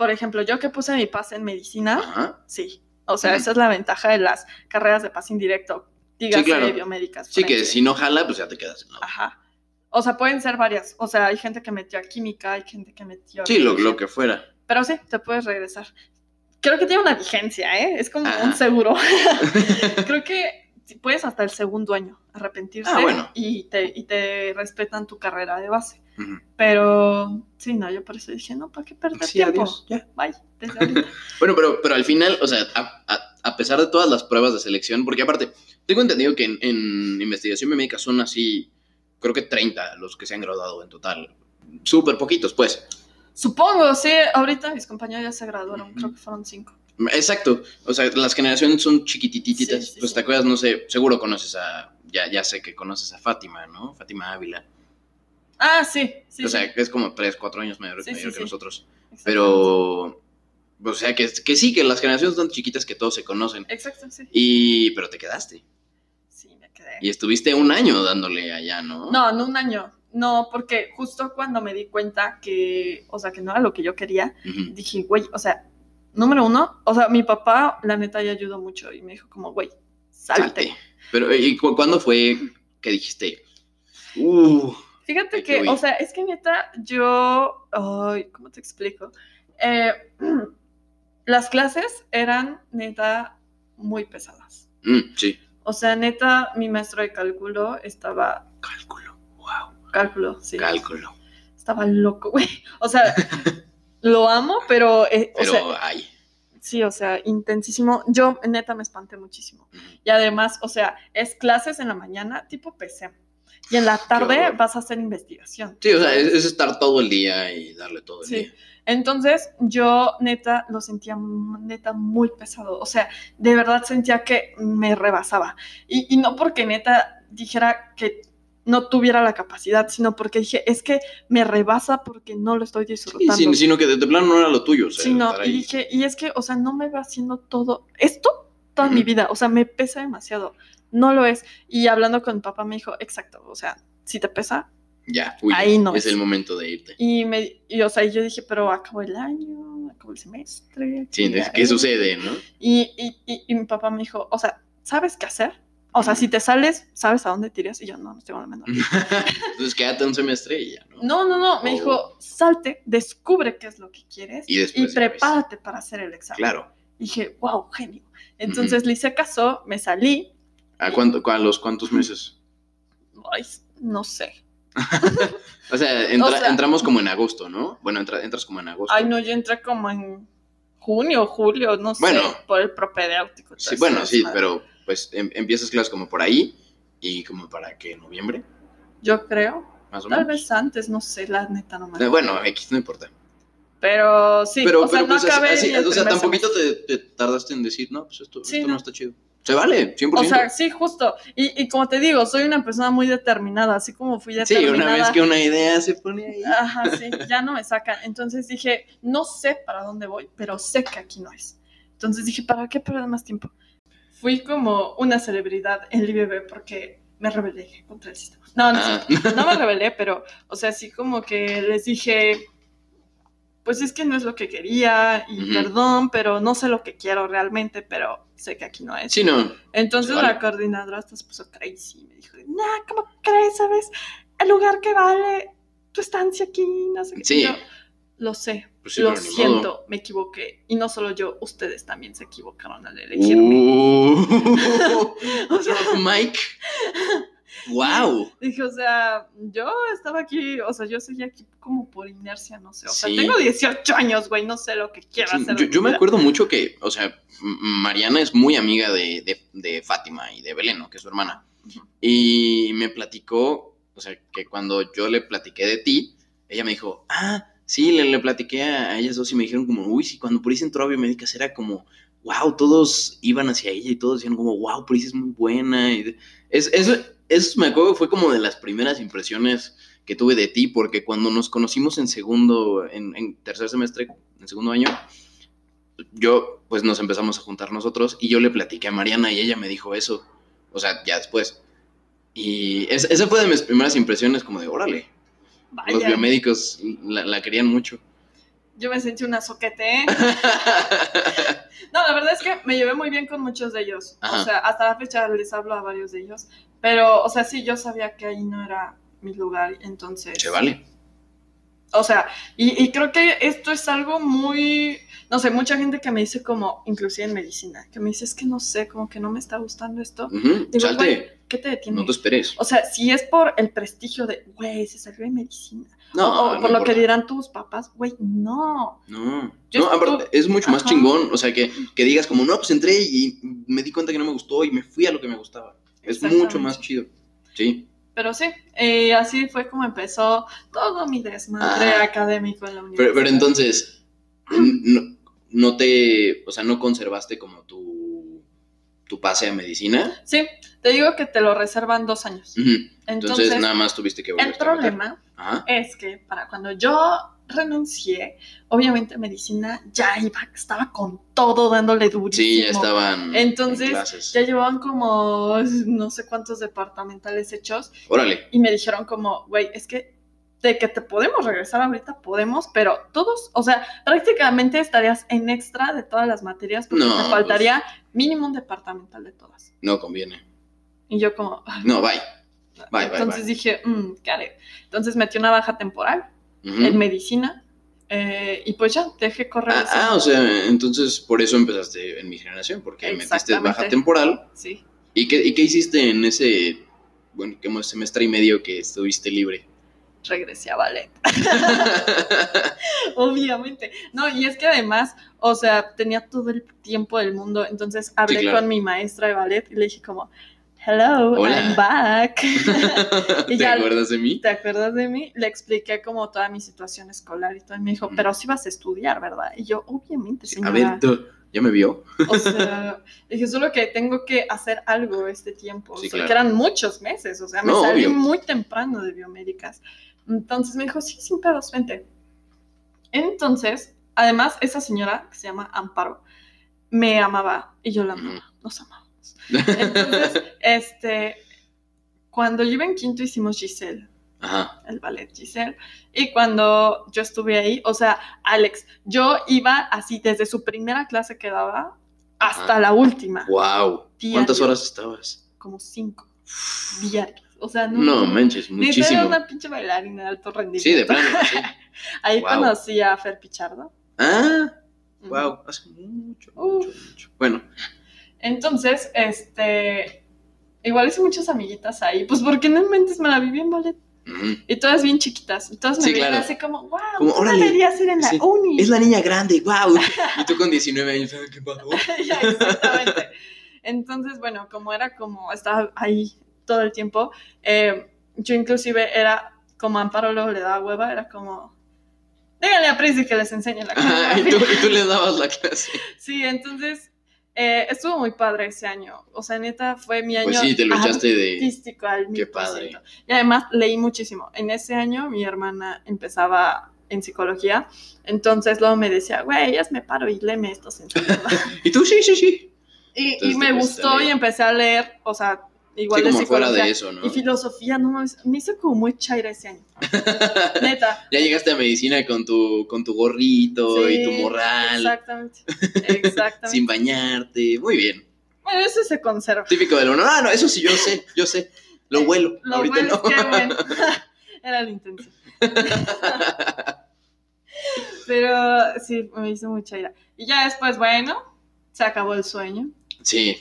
por ejemplo, yo que puse mi pase en medicina, Ajá. sí, o sea, esa es la ventaja de las carreras de pase indirecto, dígase claro. biomédicas. Sí, que si no jala, pues ya te quedas en la Ajá. O sea, pueden ser varias. O sea, hay gente que metió a química, hay gente que metió. a Sí, lo, que fuera. Pero sí, te puedes regresar. Creo que tiene una vigencia, ¿eh? Es como Ajá. un seguro. Creo que sí puedes hasta el segundo año arrepentirse Ah, bueno. y, te, y te respetan tu carrera de base. Pero sí, no, yo por eso dije, no, ¿para qué perder Sí, tiempo? adiós, ya. Bye, desde. Bueno, pero, pero al final, o sea, a, a- a pesar de todas las pruebas de selección, porque aparte, tengo entendido que en, en investigación biomédica son así, creo que 30 los que se han graduado en total. Súper poquitos, pues. Supongo, sí, ahorita mis compañeros ya se graduaron, creo que fueron cinco. Exacto. O sea, las generaciones son chiquitititas. Sí, sí, pues sí. te acuerdas, no sé, seguro conoces a, ya, ya sé que conoces a Fátima, ¿no? Fátima Ávila. Ah, sí, sí. o sea, sí, que es como 3, 4 años mayor, Sí, mayor sí, que nosotros. Pero, o sea, que, que sí, que las generaciones son chiquitas que todos se conocen. Exacto, sí. Y, pero te quedaste. Sí, me quedé. Y estuviste un año dándole allá, ¿no? No, no un año. No, porque justo cuando me di cuenta que, o sea, que no era lo que yo quería, dije, güey, o sea, número uno, o sea, mi papá, la neta, ya ayudó mucho y me dijo como, güey, salte. Salte. Pero, ¿y cu- cuándo fue que dijiste? Uh, Fíjate que, o sea, es que neta, yo, ay, ¿cómo te explico? Eh, las clases eran neta muy pesadas. mm, sí. O sea, neta, mi maestro de cálculo estaba, Cálculo. Wow. cálculo, sí. Cálculo. Estaba loco, güey. O sea, lo amo, pero, eh, Pero, o sea, ay. sí, o sea, intensísimo. Yo, neta, me espanté muchísimo. Y además, o sea, es clases en la mañana, tipo PC. Y en la tarde vas a hacer investigación. Sí, o sea, es, es estar todo el día y darle todo el Sí. día. Entonces, yo neta lo sentía neta muy pesado. O sea, de verdad sentía que me rebasaba. Y, y no porque neta dijera que no tuviera la capacidad, sino porque dije, es que me rebasa porque no lo estoy Sí, disfrutando. sin- sino que de, de plano no era lo tuyo. O sea, Sí, y dije, y es que, o sea, no me va haciendo todo esto toda mi vida, o sea, me pesa demasiado, no lo es. Y hablando con mi papá me dijo, exacto, o sea, si te pesa, Ya, huye. ahí no es es. el momento de irte. y me, y, o sea, yo dije, pero acabó el año, acabó el semestre. Sí, ¿qué ¿qué haré?". sucede, no? Y, y, y, y mi papá me dijo, o sea, ¿sabes qué hacer? O sea, si te sales, ¿sabes a dónde te irías? Y yo, no, no estoy con la menor. Entonces quédate un semestre y ya, ¿no? No, no, no, me Oh. dijo, salte, descubre qué es lo que quieres Y después ves. prepárate para hacer el examen. Claro. dije, wow, genio. Entonces le hice caso, me salí, ¿A, cuánto, a los cuántos meses? ay, no sé. O sea, entra- O sea- entramos como en agosto, ¿no? Bueno, entra- entras como en agosto. Ay, no, yo entré como en junio, julio, no sé, Bueno. por el propedéutico. Sí, bueno, sí, pero pues em- empiezas clases como por ahí y como para que noviembre, Yo creo, más o tal menos. vez antes, no sé, la neta no me Eh, acuerdo. Bueno, X no importa. Pero sí, pero o sea, pero no pues acabé así, o sea, semestre. te, te tardaste en decir, no, pues esto, Sí, esto no. no. está chido. Se vale, 100%. O sea, sí, justo. Y, y como te digo, soy una persona muy determinada, así como fui sí, determinada. una vez que una idea se pone ahí. Ajá, sí, ya no me sacan. Entonces dije, no sé para dónde voy, pero sé que aquí no es. Entonces dije, ¿para qué perder más tiempo? Fui como una celebridad en el IBB porque me rebelé contra el sistema. No, no, Ah. no me rebelé, pero, o sea, sí como que les dije, pues es que no es lo que quería y perdón, pero no sé lo que quiero realmente, pero sé que aquí no es. Sí, no. Entonces Vale. la coordinadora hasta se puso crazy y me dijo, nah, ¿cómo crees? ¿Sabes? El lugar que vale tu estancia aquí, no sé qué. Sí. Yo, lo sé, Pues sí, lo siento, modo. me equivoqué. Y no solo yo, ustedes también se equivocaron al elegirme. Uh, O sea, Mike. Wow. dije, o sea, yo estaba aquí, o sea, yo seguía aquí como por inercia, no sé. O sea, Sí. tengo 18 años, güey, no sé lo que quiero Sí, hacer. yo, me acuerdo mucho que, o sea, Mariana es muy amiga de, de- de Fátima y de Belén, ¿no? que es su hermana. Y me platicó, o sea, que cuando yo le platiqué de ti, ella me dijo, ah, sí, le, le platiqué a, a ellas dos y me dijeron como, uy, sí, cuando Purisa entró a biomédicas era como, wow, todos iban hacia ella y todos decían como, wow, Purisa es muy buena. Y de- es, eso, eso me acuerdo fue como de las primeras impresiones que tuve de ti, porque cuando nos conocimos en segundo, en, en tercer semestre, en segundo año, yo, pues nos empezamos a juntar nosotros y yo le platiqué a Mariana y ella me dijo eso, o sea, ya después. Y es- esa fue de mis primeras impresiones, como de, órale, Vaya, los biomédicos la, la querían mucho. yo me sentí una soquete. No, la verdad es que me llevé muy bien con muchos de ellos. Ajá. O sea, hasta la fecha les hablo a varios de ellos. Pero, o sea, sí, yo sabía que ahí no era mi lugar, entonces... Se vale. O sea, y, y creo que esto es algo muy, no sé, mucha gente que me dice como, inclusive en medicina, que me dice, es que no sé, como que no me está gustando esto. Ujú, Digo, Salte, güey, ¿qué te detiene? no te esperes. O sea, si es por el prestigio de, güey, se salió de medicina, No, o no por lo que dirán tus papás, güey, no. No, Yo no, es mucho más Ajá. chingón, o sea, que, que digas como, no, pues entré y me di cuenta que no me gustó y me fui a lo que me gustaba. Es mucho más chido. Sí. Pero sí, eh, así fue como empezó todo mi desmadre Ah. académico en la universidad. Pero, pero entonces, no, no te, o sea, no conservaste como tu, tu pase a medicina. Sí, te digo que te lo reservan dos años. Entonces, Entonces, nada más tuviste que volver el problema Ajá. es que para cuando yo renuncié, obviamente medicina ya iba, estaba con todo dándole durísimo. Sí, ya estaban Entonces, en clases. Ya llevaban como no sé cuántos departamentales hechos Órale. y me dijeron como, güey, es que de que te podemos regresar ahorita, podemos, pero todos, o sea, prácticamente estarías en extra de todas las materias porque No, pues. te faltaría mínimo un departamental de todas. No conviene. Y yo como, "Ah". No, bye. Bye, bye, entonces bye. dije, mmm, care. Entonces metí una baja temporal en medicina eh, y pues ya, dejé correr. Ah, ah, o sea, entonces por eso empezaste en mi generación, porque metiste baja temporal. Sí. ¿Y qué, ¿Y qué hiciste en ese, bueno, semestre y medio que estuviste libre? Regresé a ballet. Obviamente. No, y es que además, o sea, tenía todo el tiempo del mundo. Entonces hablé claro. con mi maestra de ballet y le dije como, hello, Hola. I'm back. ¿Te ya- acuerdas de mí? ¿Te acuerdas de mí? Le expliqué como toda mi situación escolar y todo. Y me dijo, pero sí vas a estudiar, ¿verdad? Y yo, obviamente, A señora. ver, tú, ¿ya me vio? O sea, dije, solo que tengo que hacer algo este tiempo. Sí, o sea, claro. que eran muchos meses. O sea, me No, salí obvio. muy temprano de biomédicas. Entonces me dijo, sí, sin pedos, vente. Entonces, además, esa señora que se llama Amparo me amaba y yo la amaba. Nos amamos. Entonces, este, cuando yo iba en quinto hicimos Giselle Ajá. el ballet Giselle. Y cuando yo estuve ahí, o sea, Alex, yo iba así desde su primera clase que daba hasta Ajá. la última, Wow. ¿Cuántas Diario. horas estabas? como cinco diarias. O sea, no. No, manches, Neta, Era muchísimo. una pinche bailarina de alto rendimiento. Sí, de plano, sí. Ahí Wow. conocí a Fer Pichardo. Ah, wow. Hace mucho, mucho, mucho. Bueno, Entonces, este. Igual hice muchas amiguitas ahí, pues porque no inventes, me la viví en ballet. Y todas bien chiquitas. Y todas me Sí, veían claro. así como, wow, Como, tú deberías ir en la Sí. uni. es la niña grande, wow. Y tú con 19 años, "Ah, ¿qué pasó? Ya, exactamente. Entonces, bueno, como era como, estaba ahí todo el tiempo, eh, yo inclusive era, como Amparo luego le daba hueva, era como, díganle a Prissy que les enseñe la Ajá, y, tú, y tú le dabas la clase. Sí, entonces, eh, estuvo muy padre ese año. O sea, neta, fue mi año Pues sí, te lo echaste de... artístico al Qué padre. Y además leí muchísimo. En ese año mi hermana empezaba en psicología, entonces luego me decía, güey, ya me paro y léeme estos. Y tú, sí, sí, sí. Y, y me gustó y empecé a leer, o sea, igual Sí, de como fuera de eso, ¿no? Y filosofía, no mames, me hizo como muy chaira ese año. Neta. Ya llegaste a medicina con tu, con tu gorrito y tu morral, Exactamente. Exactamente. sin bañarte. Muy bien. Bueno, eso se conserva. Típico del uno. Ah, no, eso sí, yo sé, yo sé. Lo huelo. Lo Ahorita no. que, bueno, era la intención. Pero sí, me hizo mucha ira. Y ya después, bueno, se acabó el sueño. Sí.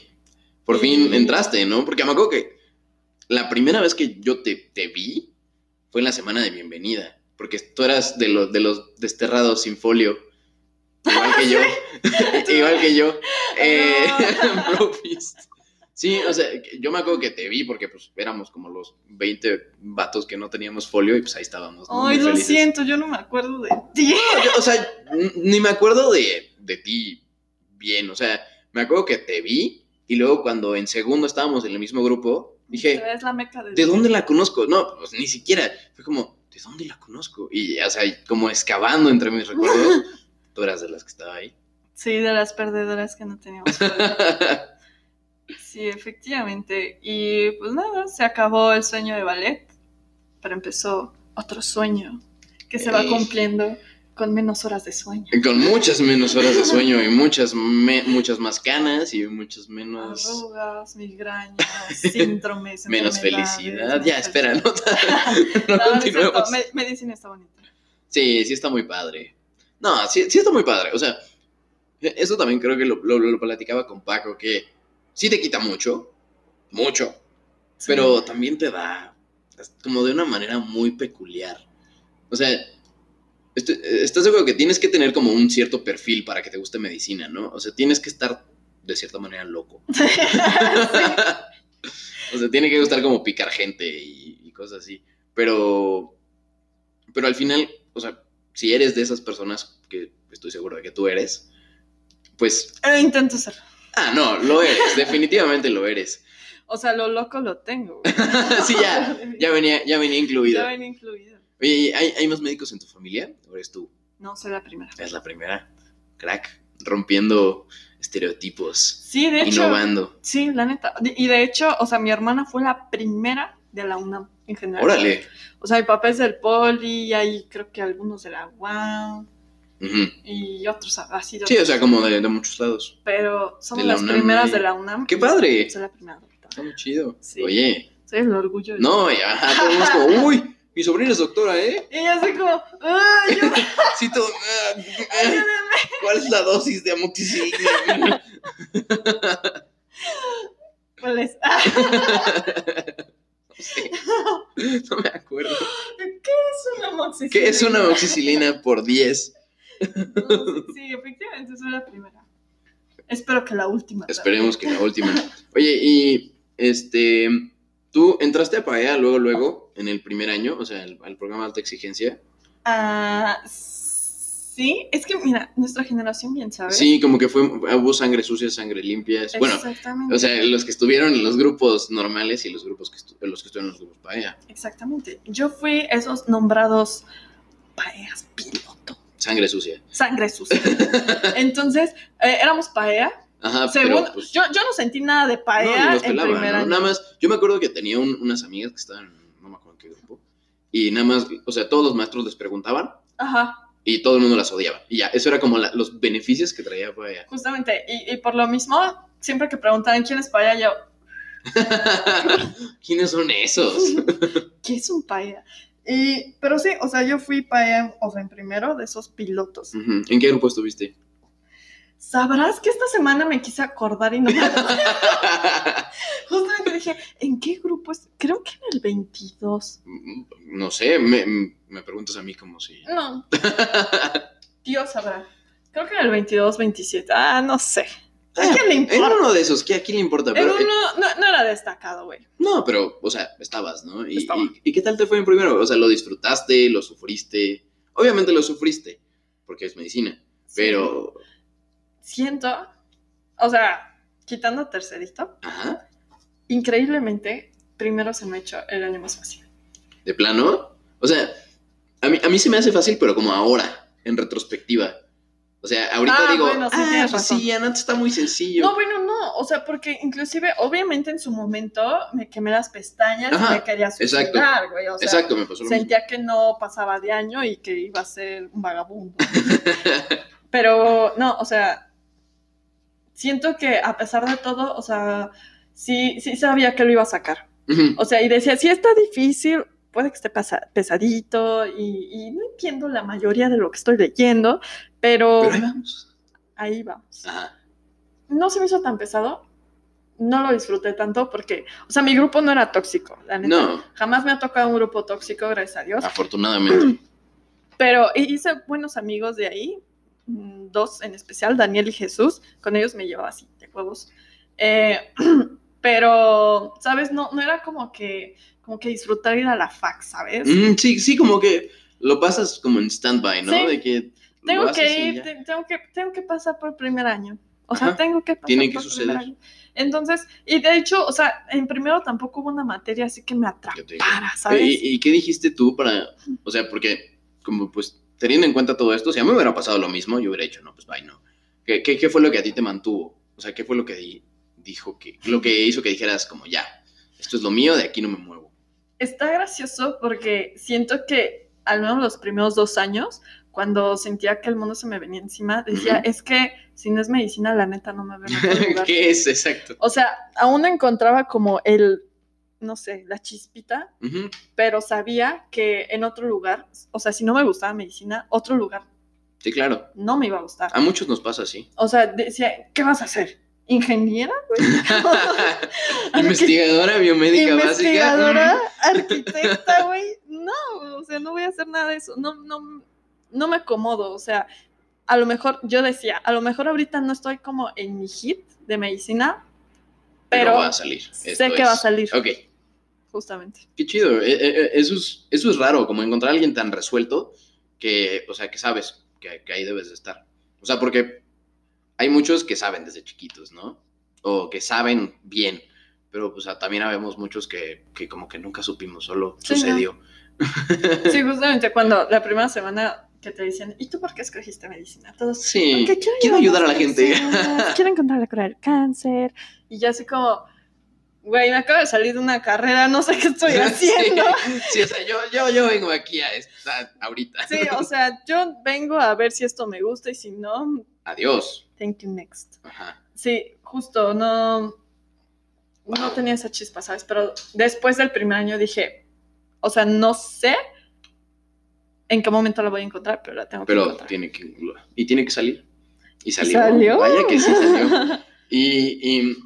Por fin entraste, ¿no? Porque me acuerdo que la primera vez que yo te, te vi fue en la semana de bienvenida. Porque tú eras de los, de los desterrados sin folio. Igual que yo. Igual que yo. Eh. Sí, o sea, yo me acuerdo que te vi porque pues éramos como los 20 vatos que no teníamos folio y pues ahí estábamos. ¿no? Ay, Muy lo felices. siento, yo no me acuerdo de ti. No, yo, o sea, ni me acuerdo de, de ti bien. O sea, me acuerdo que te vi y luego cuando en segundo estábamos en el mismo grupo, dije, Es la meca de ¿de dónde la conozco? No, pues ni siquiera. Fue como, ¿de dónde la conozco? Y, o sea, como excavando entre mis recuerdos, tú eras de las que estaba ahí. Sí, de las perdedoras que no teníamos. Sí, efectivamente. Y pues nada, se acabó el sueño de ballet, pero empezó otro sueño que se va cumpliendo con menos horas de sueño. Con muchas menos horas de sueño y muchas, me- muchas más canas y muchas menos, Arrugas, migrañas, síndromes. menos felicidad. Ya, espera, no, no No, continuemos. me- medicina está bonita. Sí, sí está muy padre. No, sí, sí está muy padre. O sea, eso también creo que lo, lo- lo platicaba con Paco, que sí te quita mucho, mucho, Sí. pero también te da como de una manera muy peculiar. O sea, estoy- estás seguro que tienes que tener como un cierto perfil para que te guste medicina, ¿no? O sea, tienes que estar de cierta manera loco. O sea, tiene que gustar como picar gente y, y cosas así. Pero, pero al final, o sea, si eres de esas personas que estoy seguro de que tú eres, pues, Eh, intento ser. ah, no, lo eres, definitivamente lo eres. O sea, lo loco lo tengo. sí, ya, ya venía, ya venía incluido. Ya ven incluido. Oye, ¿y ¿hay, ¿hay más médicos en tu familia? ¿O eres tú? No, soy la primera. Es la primera. Crack, rompiendo estereotipos, Sí, de hecho. innovando. Sí, la neta. Y de hecho, o sea, mi hermana fue la primera de la UNAM en general. Órale. O sea, mi papá es del Poli, y hay creo que algunos de la UAM Ujú. y otros así. Sí, o sea, como de, de muchos lados. Pero somos la las UNAM, primeras de la UNAM. ¡Qué padre! Soy la primera. Está muy chido. Sí. Oye, Soy el orgullo. de- no, ya, ajá, todo el mundo es como, uy, mi sobrina es doctora, ¿eh? Y yo así como, ¡ay, yo, Sí, todo, ah, ah! ¿Cuál es la dosis de amoxicilina? ¿Cuál es? No sé, no me acuerdo. ¿Qué es una amoxicilina? ¿Qué es una amoxicilina por 10? No, sí, efectivamente soy la primera. Espero que la última. Esperemos que la última. Oye, y este, ¿tú entraste a PAEA luego, luego, en el primer año, o sea, al, al programa de alta exigencia? Ah, sí, es que mira, nuestra generación bien sabe. Sí, como que fue, hubo sangre sucia, sangre limpia. Bueno, Exactamente. o sea, los que estuvieron en los grupos normales y los grupos que, estu- los que estuvieron en los grupos PAEA. Exactamente. Yo fui esos nombrados paeas piloto. Sangre sucia. Sangre sucia. Entonces, eh, éramos paea. Ajá, Según, pero pues... yo, yo no sentí nada de no, paea ni los en primer ¿no? año. Nada más, yo me acuerdo que tenía un- unas amigas que estaban, no me acuerdo en qué grupo, y nada más, o sea, todos los maestros les preguntaban Ajá, y todo el mundo las odiaba. Y ya, eso era como la- los beneficios que traía PAEA. justamente. Y, y por lo mismo, siempre que preguntaban quién es paea, yo, ¿Quiénes son esos? ¿qué es un paea? Y, pero sí, o sea, yo fui paea, o sea, en primero de esos pilotos. ¿En qué grupo estuviste? Sabrás que esta semana me quise acordar y no me Justamente dije, ¿en qué grupo es? Creo que en el 22. no sé, me, me preguntas a mí como si... No. Dios sabrá. Creo que en el 22, 27. Ah, no sé. ¿A Ah, quién le Era importa? uno de esos, ¿qué, ¿a quién le importa? Era Pero, eh, uno, no, no era destacado, güey. No, pero, o sea, estabas, ¿no? Y, Estaba. y- ¿y qué tal te fue en primero? O sea, ¿lo disfrutaste? ¿Lo sufriste? Obviamente lo sufriste, porque es medicina, pero... Siento, o sea, quitando tercerito, Ajá, increíblemente, primero se me ha hecho el año más fácil. ¿de plano? O sea, a mí, a mí se me hace fácil, pero como ahora, en retrospectiva. O sea, ahorita Ah, digo, bueno, sí, ah, pues sí, antes está muy sencillo. No, bueno, no, o sea, porque inclusive, obviamente en su momento me quemé las pestañas Ajá, y me quería exacto. suicidar, güey, o sea, Exacto, me pasó lo mismo. sentía que no pasaba de año y que iba a ser un vagabundo. Pero no, o sea, siento que a pesar de todo, o sea, sí, sí sabía que lo iba a sacar. Ujú. O sea, y decía, si está difícil, puede que esté pesadito y, y no entiendo la mayoría de lo que estoy leyendo, pero, Pero ahí vamos. ahí vamos. Ajá. No se me hizo tan pesado, no lo disfruté tanto porque, o sea, mi grupo no era tóxico, la neta. No, Jamás me ha tocado un grupo tóxico, gracias a Dios. afortunadamente. Pero hice buenos amigos de ahí, dos en especial, Daniel y Jesús. Con ellos me llevaba así, de huevos. Eh, pero, ¿sabes? No, no era como que, como que disfrutar ir a la fac, ¿sabes? Mm, sí, sí, como que lo pasas como en stand-by, ¿no? Sí. De que tengo que ir, te- tengo que, tengo que pasar por el primer año. O sea, Ajá. tengo que pasar Tiene que por el primer suceder. año. Entonces, y de hecho, o sea, en primero tampoco hubo una materia así que me atrapara, ¿sabes? ¿Y, y qué dijiste tú para, o sea, porque como pues teniendo en cuenta todo esto, si a mí me hubiera pasado lo mismo, yo hubiera dicho, no, pues bye, no. ¿Qué, qué, qué fue lo que a ti te mantuvo? O sea, ¿qué fue lo que di- dijo que, lo que hizo que dijeras como ya, esto es lo mío, de aquí no me muevo? Está gracioso porque siento que al menos los primeros dos años, cuando sentía que el mundo se me venía encima, decía, es que si no es medicina, la neta no me veo. ¿Qué es exacto? O sea, aún encontraba como el, no sé, la chispita, pero sabía que en otro lugar, o sea, si no me gustaba medicina, otro lugar Sí, claro. no me iba a gustar. A muchos nos pasa así. O sea, decía, ¿qué vas a hacer? ¿Ingeniera? güey? Investigadora biomédica investigadora, básica. arquitecta, güey. No, o sea, no voy a hacer nada de eso. No, no, no me acomodo. O sea, a lo mejor, yo decía, a lo mejor ahorita no estoy como en mi hit de medicina, pero, va a salir. sé que va a salir. Ok, justamente. qué chido. Eh, eh, eh, Eso es, eso es raro, como encontrar a alguien tan resuelto que, o sea, que sabes que, que ahí debes de estar. O sea, porque hay muchos que saben desde chiquitos, ¿no? O que saben bien. Pero, pues, también habemos muchos que, que como que nunca supimos, solo Sí, ¿no? sucedió. Sí, justamente cuando la primera semana que te dicen, ¿y tú por qué escogiste medicina? Todos, Sí, quiero, quiero ayudar a la gente. personas, quiero encontrar la cura del cáncer. Y yo así como, güey, me acabo de salir de una carrera, no sé qué estoy haciendo. Sí, sí, o sea, yo, yo, yo vengo aquí a estar ahorita. Sí, o sea, yo vengo a ver si esto me gusta y si no, Adiós. thank you next. Ajá. Sí, justo, no, no tenía esa chispa, ¿sabes? Pero después del primer año dije, o sea, no sé en qué momento la voy a encontrar, pero la tengo que Pero encontrar. tiene que. Y tiene que salir. Y ¿Y salió. salió? Vaya que sí salió. Y, y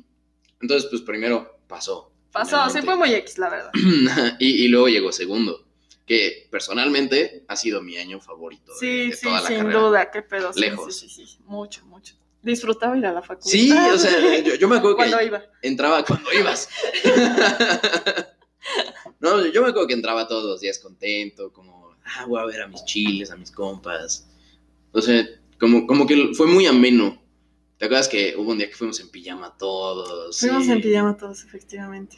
entonces, pues primero pasó. Pasó, sí fue muy X, la verdad. y, y luego llegó segundo. Que personalmente ha sido mi año favorito. de- Sí, de sí, toda la sin carrera. duda, qué pedo. Lejos. Sí, sí, sí, mucho, mucho. Disfrutaba ir a la facultad. Sí, o sea, yo, yo me acuerdo Cuando que iba. entraba cuando ibas. no, yo me acuerdo que entraba todos los días contento, como, ah, voy a ver a mis chiles, a mis compas. O sea, como, como que fue muy ameno. ¿Te acuerdas que hubo un día que fuimos en pijama todos? Fuimos y- en pijama todos, efectivamente.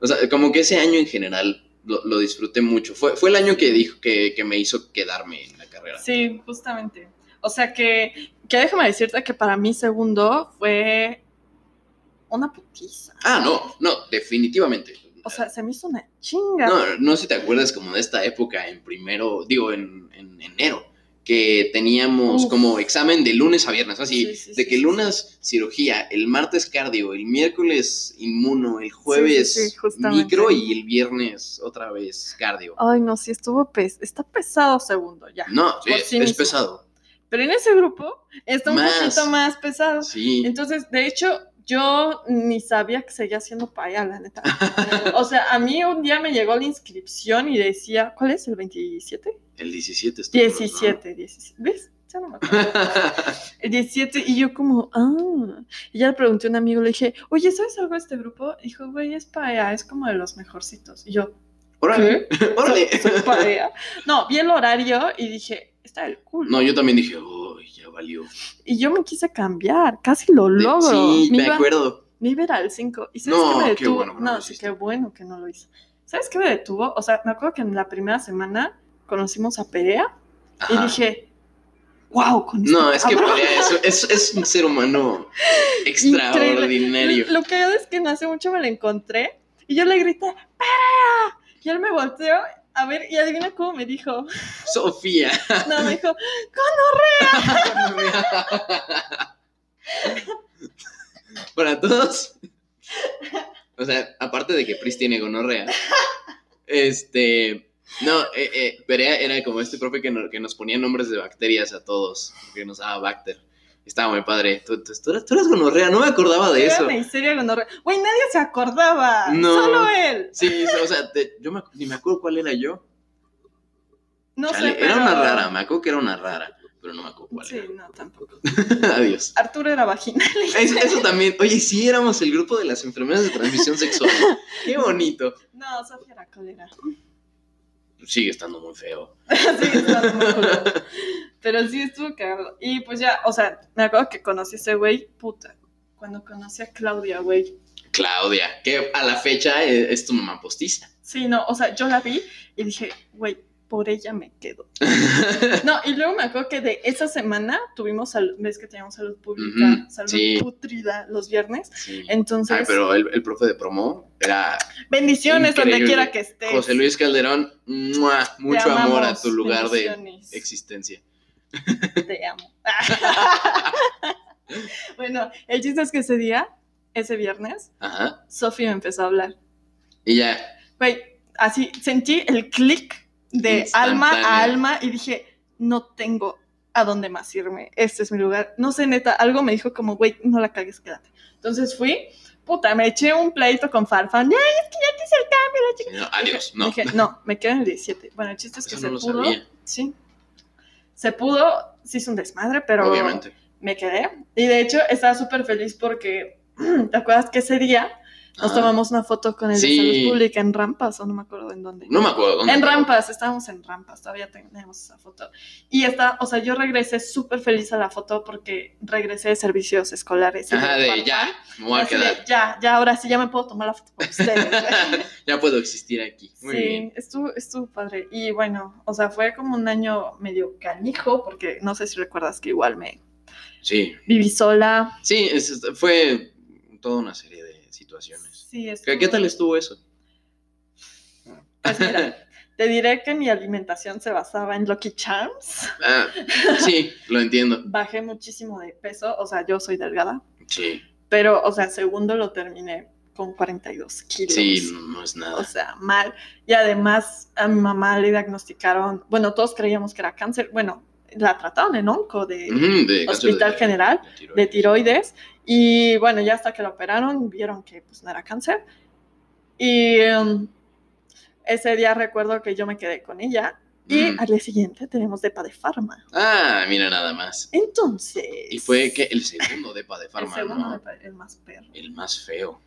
O sea, como que ese año en general lo, lo disfruté mucho. Fue, fue el año que dijo que, que me hizo quedarme en la carrera. Sí, justamente. O sea que, que déjame decirte que para mí segundo fue una putiza. Ah, no, no, definitivamente. O sea, se me hizo una chinga. No, no sé si te acuerdas como de esta época en primero, digo, en, en enero, que teníamos Uf. como examen de lunes a viernes, así, Sí, sí, de que el lunes cirugía, el martes cardio, el miércoles inmuno, el jueves sí, micro y el viernes otra vez cardio. Ay, no, sí estuvo pes está pesado segundo ya. No, por es, pesado. Pero en ese grupo está un Más. poquito más pesado. Sí. Entonces, de hecho, yo ni sabía que seguía haciendo paya, la neta. O sea, a mí un día me llegó la inscripción y decía, ¿cuál es? ¿El 27? El 17 estuvo, ¿no? 17, 17. ¿Ves? Ya no me acuerdo. El 17, y yo como, ah. Y ya le pregunté a un amigo, le dije, oye, ¿sabes algo de este grupo? Dijo, güey, es paya, es como de los mejorcitos. Y yo, órale, órale. ¿soy, soy? No, vi el horario y dije, está del culo. No, yo también dije, ya valió. Y yo me quise cambiar, casi lo logro. Sí, me iba- acuerdo. Me iba a ir al 5. ¿Y sabes No, qué me qué detuvo? bueno que no no, lo sí, qué bueno que no lo hice. ¿Sabes qué me detuvo? O sea, me acuerdo que en la primera semana conocimos a Perea y dije, wow, con este No, es que cabrón". Perea es, es- es un ser humano extraordinario. Lo que hago es que no hace mucho me lo encontré y yo le grité, ¡Perea! Y él me volteó a ver y adivina cómo me dijo. Sofía. No, me dijo, Para todos. O sea, aparte de que Pris tiene gonorrea. Este. No, eh, eh, Perea era como este profe que, no- que nos ponía nombres de bacterias a todos. Que nos daba Bacter. Estaba muy padre. Tú, tú- tú eras, tú eras gonorrea, no me acordaba de era eso. una histeria gonorrea. Güey, nadie se acordaba. No. Solo él. Sí, o sea, te- yo me ni me acuerdo cuál era yo. No Chale, sé, Era una rara, me acuerdo que era una rara, pero no me acuerdo cuál Sí, no, tampoco. era. Adiós. Arturo era vaginal. Es- eso también, oye, sí éramos el grupo de las enfermedades de transmisión sexual. Qué bonito. No, Sofía era cólera. Sigue estando muy feo. sí, estaba muy culero. Pero sí estuvo cagado. Y pues ya, o sea, me acuerdo que conocí a ese güey, puta. Cuando conocí a Claudia, güey. Claudia, que a la fecha es, es tu mamá postiza. Sí, no, o sea, yo la vi y dije, güey, por ella me quedo. No, y luego me acuerdo que de esa semana tuvimos salud, ves que teníamos salud pública, salud sí. putrida los viernes. Sí. Entonces, Ay, pero el, el profe de promo era bendiciones donde quiera que estés. José Luis Calderón. Mucho amor a tu lugar de existencia. Te amo. bueno, el chiste es que ese día, ese viernes, me empezó a hablar. Y ya, Güey, así sentí el clic de alma a alma y dije, no tengo a dónde más irme. Este es mi lugar. No sé, neta, algo me dijo como, güey, no la cagues, quédate. Entonces fui, puta, me eché un pleito con Farfán. Ay, es que ya te hice el cambio, la chica. no, adiós. No, Dije, no, me quedo en el 17. Bueno, el chiste es que eso se no pudo. sabía. Sí. Se pudo, se hizo un desmadre, pero Obviamente. me quedé. Y de hecho, estaba súper feliz porque, ¿te acuerdas que ese día nos Ajá. tomamos una foto con el Sí. de salud pública en Rampas o no me acuerdo en dónde? No me acuerdo dónde. En Rampas, estábamos en Rampas, todavía tenemos esa foto. Y está, o sea, yo regresé súper feliz a la foto porque regresé de servicios escolares. Ajá, de ya, me voy a de, quedar. ya, ya, ahora sí, ya me puedo tomar la foto con ustedes. ya puedo existir aquí. Muy sí, bien. estuvo, estuvo padre. Y bueno, o sea, fue como un año medio canijo, porque no sé si recuerdas que igual me Sí, viví sola. sí, es- fue toda una serie de situaciones. Sí, ¿Qué, estuvo- qué tal estuvo eso? Pues mira, te diré que mi alimentación se basaba en Lucky Charms. Ah, sí, lo entiendo. Bajé muchísimo de peso, o sea, yo soy delgada, Sí, pero, o sea, segundo lo terminé con 42 kilos. sí, no, es O nada. sea, mal. Y además a mi mamá le diagnosticaron, bueno, todos creíamos que era cáncer, bueno, la trataron en onco de Hospital de- General de tiroides. Y bueno, ya hasta que la operaron, vieron que pues no era cáncer. Y um, ese día recuerdo que yo me quedé con ella. Y Ujú. al día siguiente tenemos depa de farma. Ah, mira nada más. Entonces. Y fue que el segundo depa de El Farma, segundo ¿no? depa, el más perro. El más feo.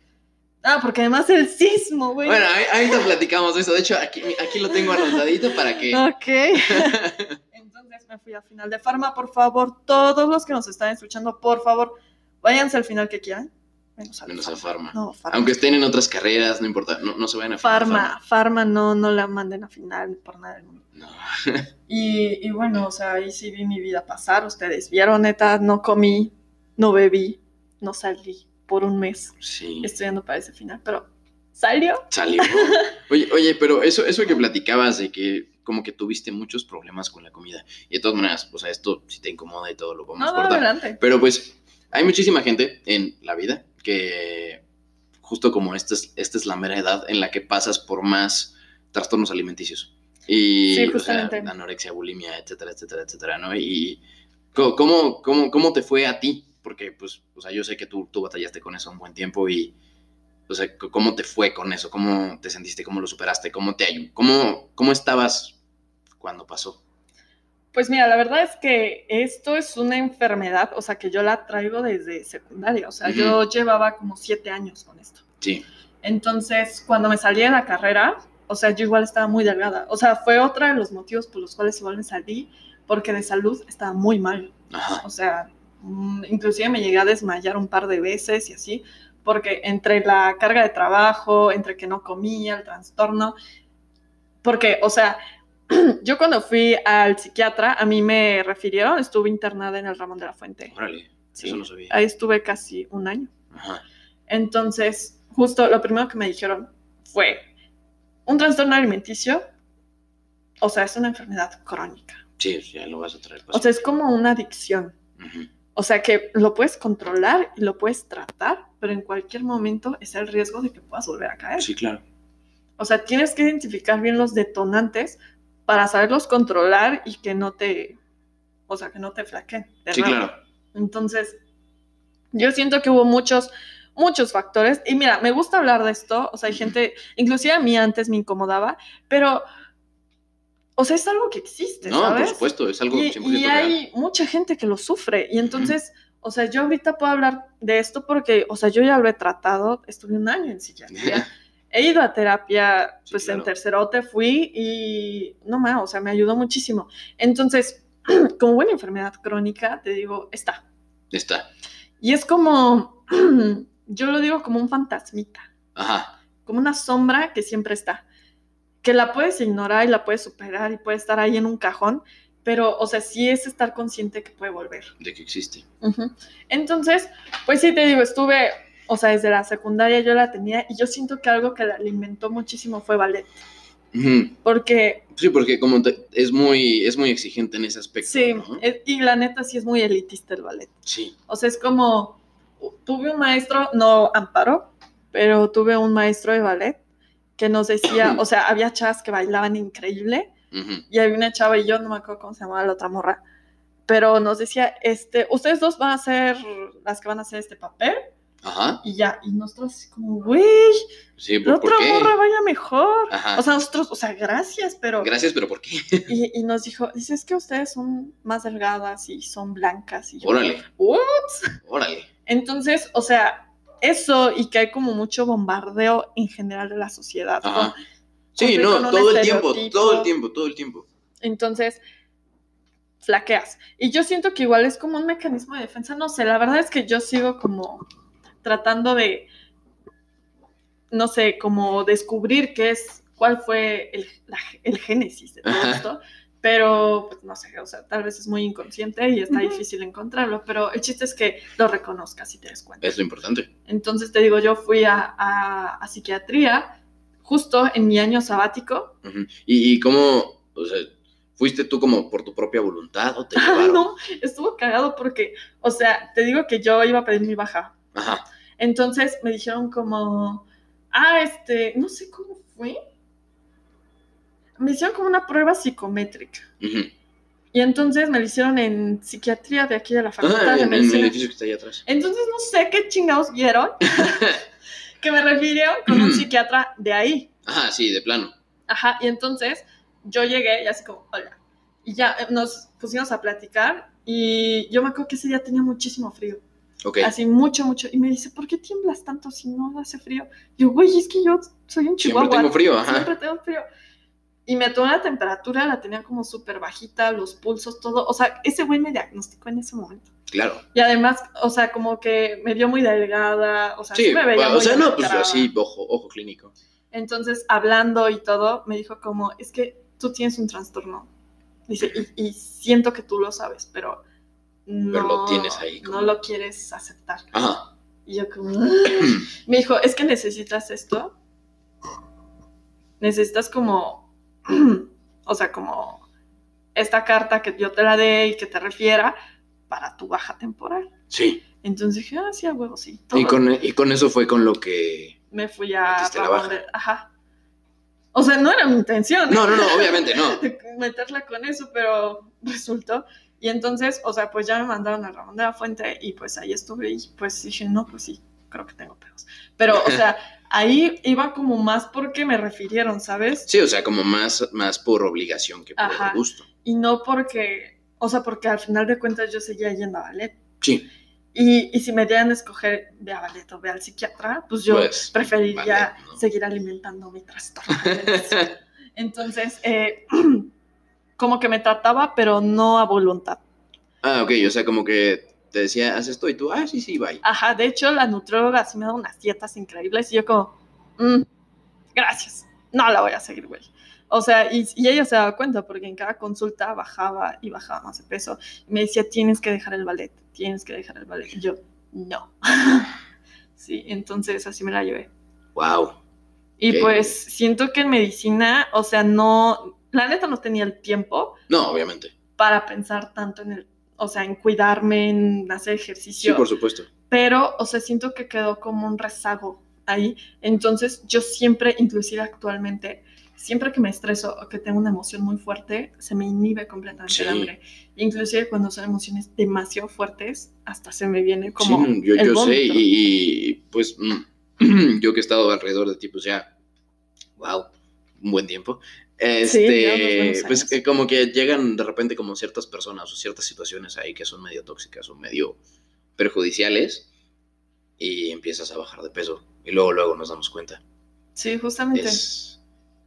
Ah, porque además el sismo, güey. Bueno, ahí- ahorita platicamos de eso. De hecho, aquí, aquí lo tengo anotadito para que. Ok. Entonces me fui al final de Farma. Por favor, todos los que nos están escuchando, por favor, váyanse al final que quieran. Menos, al Menos a Farma. No, Farma. Aunque estén en otras carreras, no importa. No, no se vayan a final Farma, Farma, no, no la manden a final por nada del mundo. No. Y, y bueno, o sea, ahí sí vi mi vida pasar. Ustedes vieron, neta, no comí, no bebí, no salí por un mes Sí. estudiando para ese final, pero salió. Salió. Oye, oye, pero eso, eso que platicabas de que como que tuviste muchos problemas con la comida. Y de todas maneras, o sea, esto si te incomoda y todo lo vamos No, a cortar. adelante. Pero pues hay muchísima gente en la vida que justo como esta es, esta es la mera edad en la que pasas por más trastornos alimenticios. Y Sí, o sea, anorexia, bulimia, etcétera, etcétera, etcétera, ¿no? Y ¿cómo, cómo, cómo te fue a ti? Porque pues, o sea, yo sé que tú, tú batallaste con eso un buen tiempo y, o sea, ¿cómo te fue con eso? ¿Cómo te sentiste? ¿Cómo lo superaste? ¿Cómo te ayudó? ¿Cómo, cómo estabas cuando pasó? Pues mira, la verdad es que esto es una enfermedad, o sea, que yo la traigo desde secundaria, o sea, yo llevaba como siete años con esto. Sí. Entonces, cuando me salí de la carrera, o sea, yo igual estaba muy delgada. O sea, fue otro de los motivos por los cuales igual me salí, porque de salud estaba muy mal. Ajá. O sea, mm, inclusive me llegué a desmayar un par de veces y así, porque entre la carga de trabajo, entre que no comía, el trastorno, porque, o sea, yo cuando fui al psiquiatra, a mí me refirieron, estuve internada en el Ramón de la Fuente. Órale, Sí. eso no sabía. Ahí estuve casi un año. Ajá. Entonces, justo lo primero que me dijeron fue un trastorno alimenticio, o sea, es una enfermedad crónica. Sí, ya lo vas a traer. O sea, es como una adicción. O sea, que lo puedes controlar y lo puedes tratar, pero en cualquier momento es el riesgo de que puedas volver a caer. Sí, claro. O sea, tienes que identificar bien los detonantes para saberlos controlar y que no te, o sea, que no te flaqueen. de Sí, claro. Entonces, yo siento que hubo muchos, muchos factores. Y mira, me gusta hablar de esto. O sea, hay gente, inclusive a mí antes me incomodaba, pero, o sea, es algo que existe, No, ¿sabes? por supuesto, es algo y, 100% y real. hay mucha gente que lo sufre. Y entonces, o sea, yo ahorita puedo hablar de esto porque, o sea, yo ya lo he tratado, estuve un año en psiquiatría. He ido a terapia, Sí, pues en claro. tercerote fui y no más, o sea, me ayudó muchísimo. Entonces, como buena enfermedad crónica, te digo, está. Está. Y es como, yo lo digo como un fantasmita, Ajá. como una sombra que siempre está, que la puedes ignorar y la puedes superar y puede estar ahí en un cajón, pero, o sea, sí es estar consciente que puede volver. De que existe. Ujú. Entonces, pues sí te digo, estuve, o sea, desde la secundaria yo la tenía y yo siento que algo que la alimentó muchísimo fue ballet, porque Sí, porque como te- es muy, es muy exigente en ese aspecto. sí, ¿no? y la neta sí es muy elitista el ballet. Sí. O sea, es como, tuve un maestro, no Amparo, pero tuve un maestro de ballet que nos decía, o sea, había chavas que bailaban increíble Ujú. y había una chava y yo no me acuerdo cómo se llamaba la otra morra, pero nos decía, este, ustedes dos van a ser las que van a hacer este papel Ajá. y ya, y nosotros así como, güey, Sí, la ¿por, por otra qué? morra vaya mejor. Ajá. O sea, nosotros, o sea, gracias, pero... Gracias, pero ¿por qué? Y, y nos dijo, dice, es que ustedes son más delgadas y son blancas. Y yo, Órale, "What?". órale. Entonces, o sea, eso y que hay como mucho bombardeo en general de la sociedad. ¿no? Ajá. Sí, no, todo el tiempo, todo el tiempo, todo el tiempo. Entonces, flaqueas. Y yo siento que igual es como un mecanismo de defensa. No sé, la verdad es que yo sigo como tratando de, no sé, como descubrir qué es, cuál fue el, la- el génesis de todo Ajá. esto. Pero, pues no sé, o sea, tal vez es muy inconsciente y está difícil encontrarlo, pero el chiste es que lo reconozcas y te des cuenta. Es lo importante. Entonces te digo, yo fui a, a- a psiquiatría justo en mi año sabático. ¿Y, y cómo, o sea, fuiste tú como por tu propia voluntad o te Ay, llevaron? no, estuvo cagado porque, o sea, te digo que yo iba a pedir mi baja. Ajá. Entonces me dijeron como, ah, este, no sé cómo fue. Me hicieron como una prueba psicométrica. Y entonces me lo hicieron en psiquiatría de aquí de la facultad Ah, de en, en el medicina. edificio que está allá atrás. Entonces no sé qué chingados vieron que me refirieron con un psiquiatra de ahí. Ajá, sí, de plano. Ajá, y entonces yo llegué y así como, hola. Y ya eh, nos pusimos a platicar y yo me acuerdo que ese día tenía muchísimo frío. Ok. Así mucho, mucho. Y me dice, ¿por qué tiemblas tanto si no hace frío? Yo, güey, es que yo soy un Siempre chihuahua. tengo frío, ajá. Siempre tengo frío. Y me tomó la temperatura, la tenía como súper bajita, los pulsos, todo. O sea, ese güey me diagnosticó en ese momento. Claro. Y además, o sea, como que me vio muy delgada. O sea, sí, Sí, me veía o muy sea, no, pues así, ojo, ojo clínico. Entonces, hablando y todo, me dijo como, es que tú tienes un trastorno. Dice, y, y siento que tú lo sabes, pero no, Pero lo tienes ahí como- no lo quieres aceptar. Ajá. Y yo como, me dijo, es que necesitas esto. Necesitas como, o sea, como esta carta que yo te la dé y que te refiera para tu baja temporal. Sí. Entonces dije, ah, sí, a huevo, sí. Y con, y con eso fue con lo que... Me fui a... La baja. de- Ajá. O sea, no era mi intención. No, no, no, obviamente no. meterla con eso, pero resultó. Y entonces, o sea, pues ya me mandaron al Ramón de la Fuente y pues ahí estuve y pues dije, no, pues sí, creo que tengo pedos. Pero, o sea, ahí iba como más porque me refirieron, ¿sabes? Sí, o sea, como más, más por obligación que por Ajá. gusto. Y no porque, o sea, porque al final de cuentas yo seguía yendo a ballet. Sí, Y, y si me dieran a escoger ve a ballet o ve al psiquiatra, pues yo Pues, preferiría ballet, ¿no? seguir alimentando mi trastorno. Entonces, eh, como que me trataba, pero no a voluntad. ah, ok, o sea, como que te decía, haz esto y tú, ah, sí, sí, bye. Ajá, de hecho, la nutrióloga sí me da unas dietas increíbles y yo como, "Mm, gracias, no la voy a seguir, güey. O sea, y, y ella se daba cuenta porque en cada consulta bajaba y bajaba más de peso. Y me decía, tienes que dejar el ballet, tienes que dejar el ballet. Y yo, no. sí, entonces así me la llevé. Wow. Y pues siento que en medicina, o sea, no, la neta no tenía el tiempo No, obviamente. para pensar tanto en el, o sea, en cuidarme, en hacer Sí, ejercicio. por supuesto. pero, o sea, siento que quedó como un rezago ahí. Entonces, yo siempre, inclusive actualmente, siempre que me estreso o que tengo una emoción muy fuerte, se me inhibe completamente Sí. el hambre. Inclusive cuando son emociones demasiado fuertes, hasta se me viene como sí, yo, el yo sé, y, pues mm, yo que he estado alrededor de ti, pues ya, wow, un buen tiempo. Este, buenos pues que como que llegan de repente como ciertas personas o ciertas situaciones ahí que son medio tóxicas o medio perjudiciales y empiezas a bajar de peso y luego luego nos damos cuenta. Sí, justamente. Es,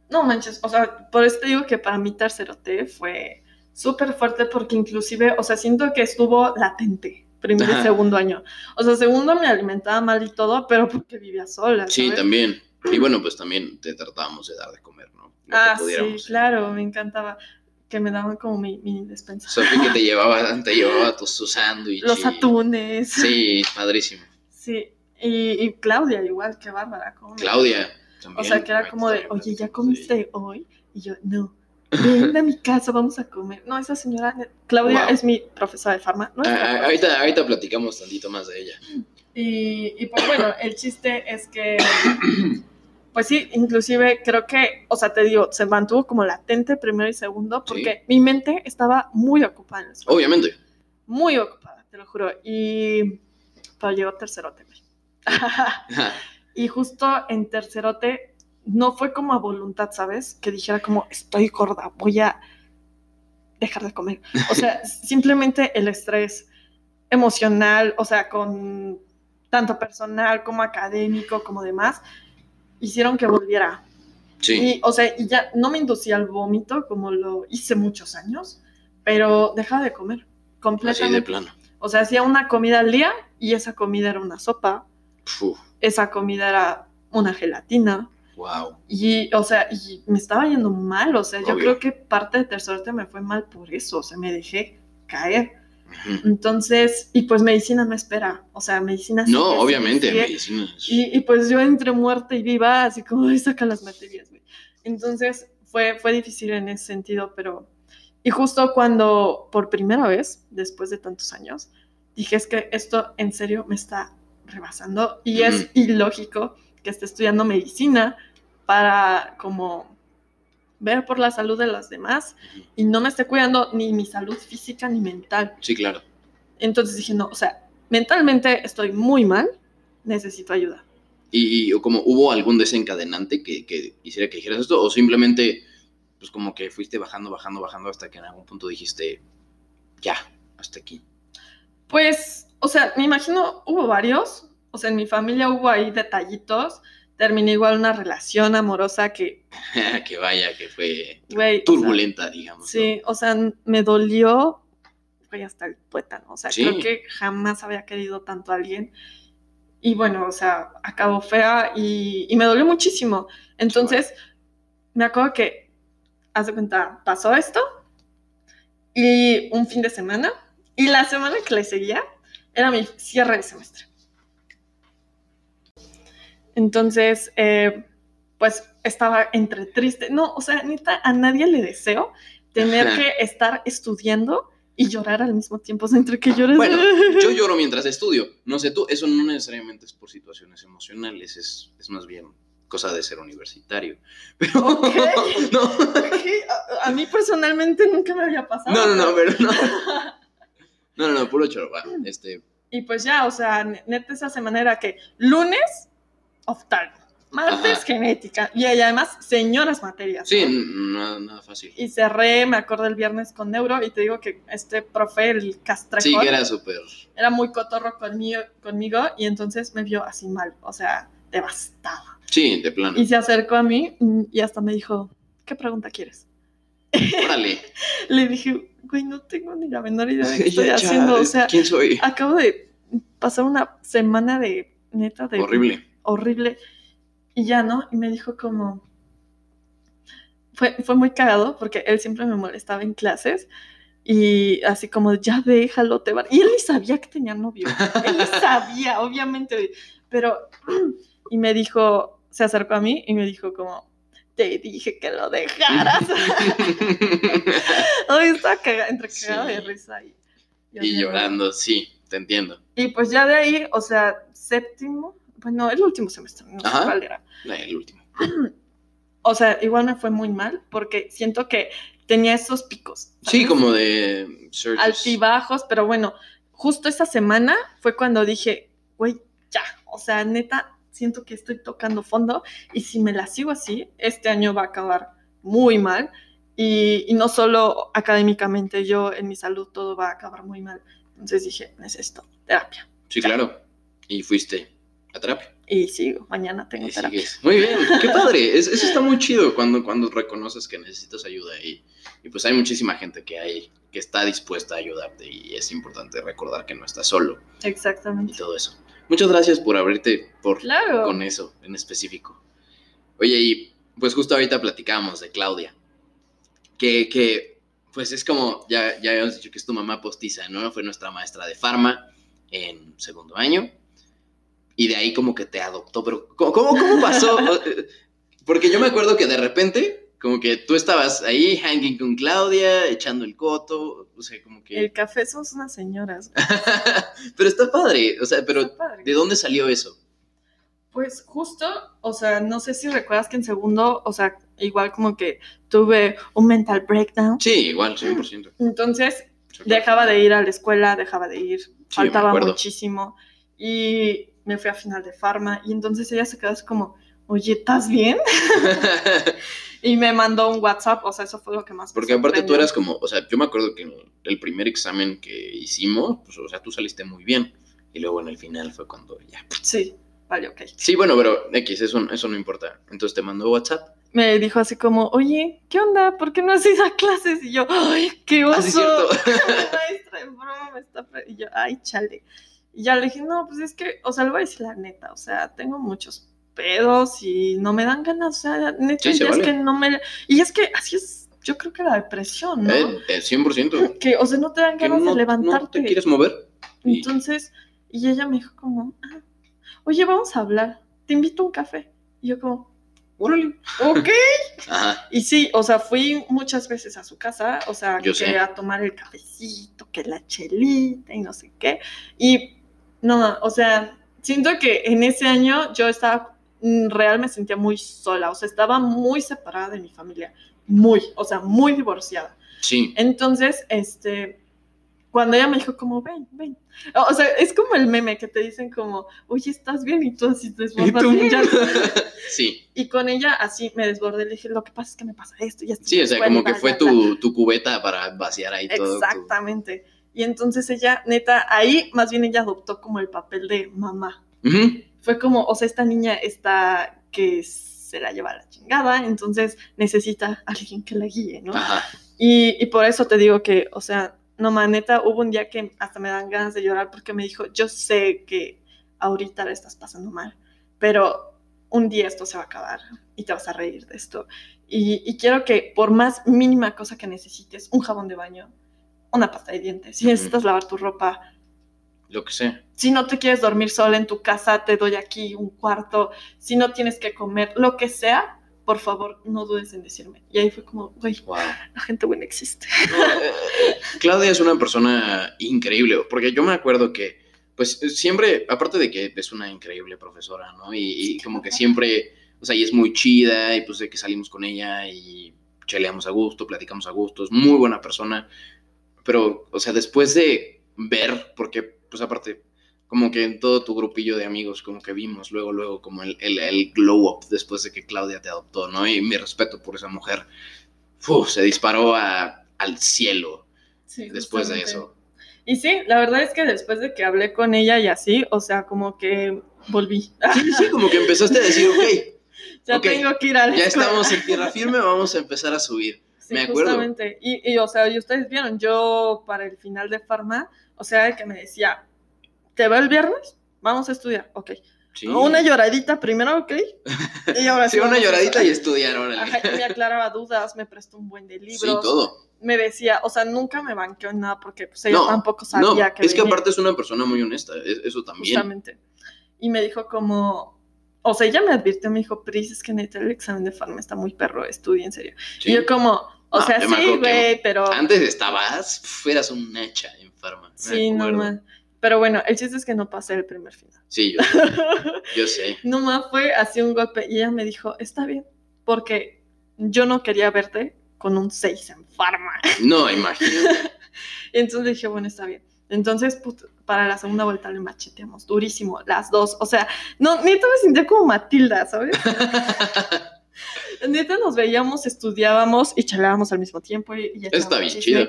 No manches, o sea, por eso te digo que para mí tercerote fue súper fuerte porque inclusive, o sea, siento que estuvo latente primer y segundo año. O sea, segundo me alimentaba mal y todo, pero porque vivía sola. sí, ¿sabes? también. Y bueno, pues también te tratábamos de dar de comer, ¿no? Lo Ah, sí, pudiéramos. claro, me encantaba que me daban como mi, mi despensa. Que te llevaba, te llevaba tus, tus sándwiches. Los atunes. Sí, padrísimo. Sí, y, y Claudia igual, qué bárbara. cómo me- Claudia. O También, sea, que era como de, oye, ¿ya sí. comiste hoy? Y yo, no. Ven a mi casa, vamos a comer. No, esa señora, Claudia Wow. es mi profesora de farma. ¿no? Ah, ahorita, ahorita platicamos tantito más de ella. Y, y pues bueno, el chiste es que, pues sí, inclusive creo que, o sea, te digo, se mantuvo como latente primero y segundo porque mi mente estaba muy ocupada en la escuela. Obviamente. Muy ocupada, te lo juro. Y pero llegó tercerote, y justo en tercerote no fue como a voluntad, ¿sabes? Que dijera como, estoy gorda, voy a dejar de comer. O sea, simplemente el estrés emocional, o sea, con tanto personal como académico como demás, hicieron que volviera. Sí. Y, o sea, y ya no me inducía al vómito como lo hice muchos años, pero dejaba de comer Así de completamente. plano. O sea, hacía una comida al día y esa comida era una sopa, Uf, esa comida era una gelatina. wow. Y, o sea, y me estaba yendo mal. O sea, yo creo que parte de tercero me fue mal por eso. O sea, me dejé caer. Entonces, y pues medicina no espera. O sea, medicina No, sigue, obviamente, sigue, medicina. es- Y, y pues yo entre muerta y viva, así como, "Ay, saca las materias, güey. Entonces fue, fue difícil en ese sentido, pero... Y justo cuando, por primera vez, después de tantos años, dije, es que esto en serio me está rebasando y es ilógico que esté estudiando medicina para como ver por la salud de los demás y no me esté cuidando ni mi salud física ni mental. Sí, claro. Entonces dije, no, o sea, mentalmente estoy muy mal, necesito ayuda. ¿Y, y como hubo algún desencadenante que, que hiciera que dijeras esto? ¿O simplemente, pues como que fuiste bajando, bajando, bajando hasta que en algún punto dijiste, ya, hasta aquí? Pues, o sea, me imagino, hubo varios. O sea, en mi familia hubo ahí detallitos. Terminé igual una relación amorosa que, que vaya, que fue güey. o sea, turbulenta, digamos. ¿no? sí, o sea, me dolió, güey, hasta el tuétano. O sea, Sí. creo que jamás había querido tanto a alguien. Y bueno, o sea, acabó fea y, y me dolió muchísimo. Entonces, me acuerdo que, haz de cuenta, pasó esto y un fin de semana. Y la semana que le seguía era mi cierre de semestre. Entonces, eh, pues estaba entre triste. No, o sea, neta, a nadie le deseo tener que estar estudiando y llorar al mismo tiempo. O sea, entre que llores. Bueno, yo lloro mientras estudio. No sé tú, eso no necesariamente es por situaciones emocionales, es, es más bien cosa de ser universitario. Pero Ok. no, Ok, a, a mí personalmente nunca me había pasado. no, no, no, pero no. No, no, no, puro choro, va. Este, Y pues ya, o sea, ne- neta esa semana era que lunes, oftalmo, martes, Ajá. genética, y además, señoras materias. sí, nada, nada fácil. Y cerré, me acuerdo el viernes con neuro, y te digo que este profe, el castrejón, Sí, que era súper. era muy cotorro conmigo, conmigo, y entonces me vio así mal, o sea, devastada. Sí, de plano. Y se acercó a mí y hasta me dijo, ¿qué pregunta quieres? Órale. Le dije, güey, no tengo ni la menor idea de qué estoy haciendo, o sea, ¿Quién soy? acabo de pasar una semana de neta de Horrible. Horrible y ya no y me dijo como fue, fue muy cagado porque él siempre me molestaba en clases y así como, ya déjalo, te va. Y él ni sabía que tenía novio. él ni sabía, obviamente. Pero, y me dijo, se acercó a mí y me dijo como, te dije que lo dejaras. Estaba cagada, entre cagada de Sí. risa y, Y llorando, sí, te entiendo. Y pues ya de ahí, o sea, séptimo, bueno, el último semestre, no sé Ajá. cuál era. El último. O sea, igual me fue muy mal porque siento que tenía esos picos. Sí, como de surges. altibajos, pero bueno, justo esa semana fue cuando dije, güey, ya, o sea, neta, siento que estoy tocando fondo y si me la sigo así, este año va a acabar muy mal y, y no solo académicamente, yo en mi salud todo va a acabar muy mal. Entonces dije, necesito terapia Sí, claro. Y fuiste a terapia. y sigo, mañana tengo Y terapia. sigues. Muy bien, qué padre. Es- eso está muy chido cuando, cuando reconoces que necesitas ayuda y, y pues hay muchísima gente que hay que está dispuesta a ayudarte y es importante recordar que no estás solo y Exactamente. todo eso. Muchas gracias por abrirte por, Claro. con eso en específico. Oye, y pues justo ahorita platicábamos de Claudia, que, que pues es como, ya, ya habíamos dicho que es tu mamá postiza, ¿no? Fue nuestra maestra de farma en segundo año y de ahí como que te adoptó, pero ¿cómo, cómo, pasó? Porque yo me acuerdo que de repente, como que tú estabas ahí hanging con Claudia, echando el coto, o sea, como que... El café somos unas señoras. pero está padre, o sea, pero. ¿de dónde salió eso? Pues justo, o sea, no sé si recuerdas que en segundo, o sea, igual como que tuve un mental breakdown. Sí, igual, 100%. Entonces dejaba de ir a la escuela, dejaba de ir, faltaba muchísimo y me fui a final de farma y entonces ella se quedó así como, oye, ¿estás bien? Y me mandó un WhatsApp, o sea, eso fue lo que más me Porque aparte tú eras como, o sea, yo me acuerdo que en el primer examen que hicimos, pues, o sea, tú saliste muy bien. Y luego en el final fue cuando ya. Sí, vale, ok. Sí, bueno, pero X, eso, eso no importa. Entonces te mandó WhatsApp. Me dijo así como, oye, ¿qué onda? ¿Por qué no has ido a clases? Y yo, ¡ay, qué oso! Ah, sí, maestra en broma me está... Y yo, ¡ay, chale! Y ya le dije, no, pues es que, o sea, le voy a decir la neta, o sea, tengo muchos pedos y no me dan ganas, o sea, neta, Sí, ya es que no me... Y es que así es, yo creo que la depresión, ¿no? Eh, eh, 100%. Que, o sea, no te dan ganas no, de levantarte. no te quieres mover. Y- Entonces, y ella me dijo como, ah, oye, vamos a hablar, te invito a un café. Y yo como, Órale. ok. Ajá. Y sí, o sea, fui muchas veces a su casa, o sea, Yo que sé. a tomar el cafecito, que la chelita y no sé qué. Y no, o sea, siento que en ese año yo estaba, mm, real me sentía muy sola, o sea, estaba muy separada de mi familia, muy, o sea, muy divorciada. Sí. Entonces, este, cuando ella me dijo como, ven, ven. O sea, es como el meme que te dicen como, oye, ¿estás bien? Y tú así te ¿Y desbordas tú? y ya- sí. y con ella así me desbordé, le dije, lo que pasa es que me pasa esto y esto. Sí, o sea, como que fue bla, bla". tu, tu cubeta para vaciar ahí todo. tu- Exactamente. Y entonces ella, neta, ahí más bien ella adoptó como el papel de mamá. Fue como, o sea, esta niña está que se la lleva a la chingada, entonces necesita a alguien que la guíe, ¿no? Ajá. Y, y por eso te digo que, o sea, no, ma, neta, hubo un día que hasta me dan ganas de llorar porque me dijo, yo sé que ahorita la estás pasando mal, pero un día esto se va a acabar y te vas a reír de esto. Y, y quiero que por más mínima cosa que necesites, un jabón de baño, una pasta de dientes, si necesitas lavar tu ropa, Lo que sé. si no te quieres dormir sola en tu casa, te doy aquí un cuarto, si no tienes que comer, lo que sea, por favor, no dudes en decirme. Y ahí fue como, güey, Wow. la gente buena existe. Claudia es una persona increíble, porque yo me acuerdo que, pues, siempre, aparte de que es una increíble profesora, ¿no? Y, y como que siempre, o sea, y es muy chida, y pues de que salimos con ella y cheleamos a gusto, platicamos a gusto, es muy buena persona, pero, o sea, después de ver, porque, pues aparte, como que en todo tu grupillo de amigos, como que vimos luego, luego, como el, el, el glow up después de que Claudia te adoptó, ¿no? Y mi respeto por esa mujer, uf, se disparó a- al cielo Sí, después de eso. Y sí, la verdad es que después de que hablé con ella y así, o sea, como que volví. Sí, sí, como que empezaste a decir, ok, ya tengo que ir a la ya escuela. estamos en tierra firme, vamos a empezar a subir. Sí, me acuerdo. Justamente. Y, y, o sea, y ustedes vieron, yo para el final de Farma, o sea, que me decía, ¿te veo el viernes? Vamos a estudiar. Ok. Sí. Una lloradita primero, ¿ok? Y ahora Sí, una lloradita y estudiar, órale. Ajá, y me aclaraba dudas, me prestó un buen de libros. Sí, todo. Me decía, o sea, nunca me banqueó en nada porque pues ella No, tampoco No, sabía que es que aparte es una persona muy honesta, es- eso también. justamente. Y me dijo como, o sea, ella me advirtió, me dijo, Pris, es que neta el examen de farma está muy perro, estudia en serio. Sí. Y yo como, o No, sea, yo sí, güey, pero... Antes estabas, fueras un hacha en farma. me Sí, no más. Pero bueno, el chiste es que no pasé el primer final. Sí, yo, yo sé. no más fue así un golpe y ella me dijo, está bien, porque yo no quería verte con un 6 en farma. No, imagínate. Y entonces dije, bueno, está bien. Entonces, para la segunda vuelta le macheteamos durísimo, las dos. O sea, no, neta me sentía como Matilda, ¿sabes? neta nos veíamos, estudiábamos y charlábamos al mismo tiempo. Y, y Está bien, chido.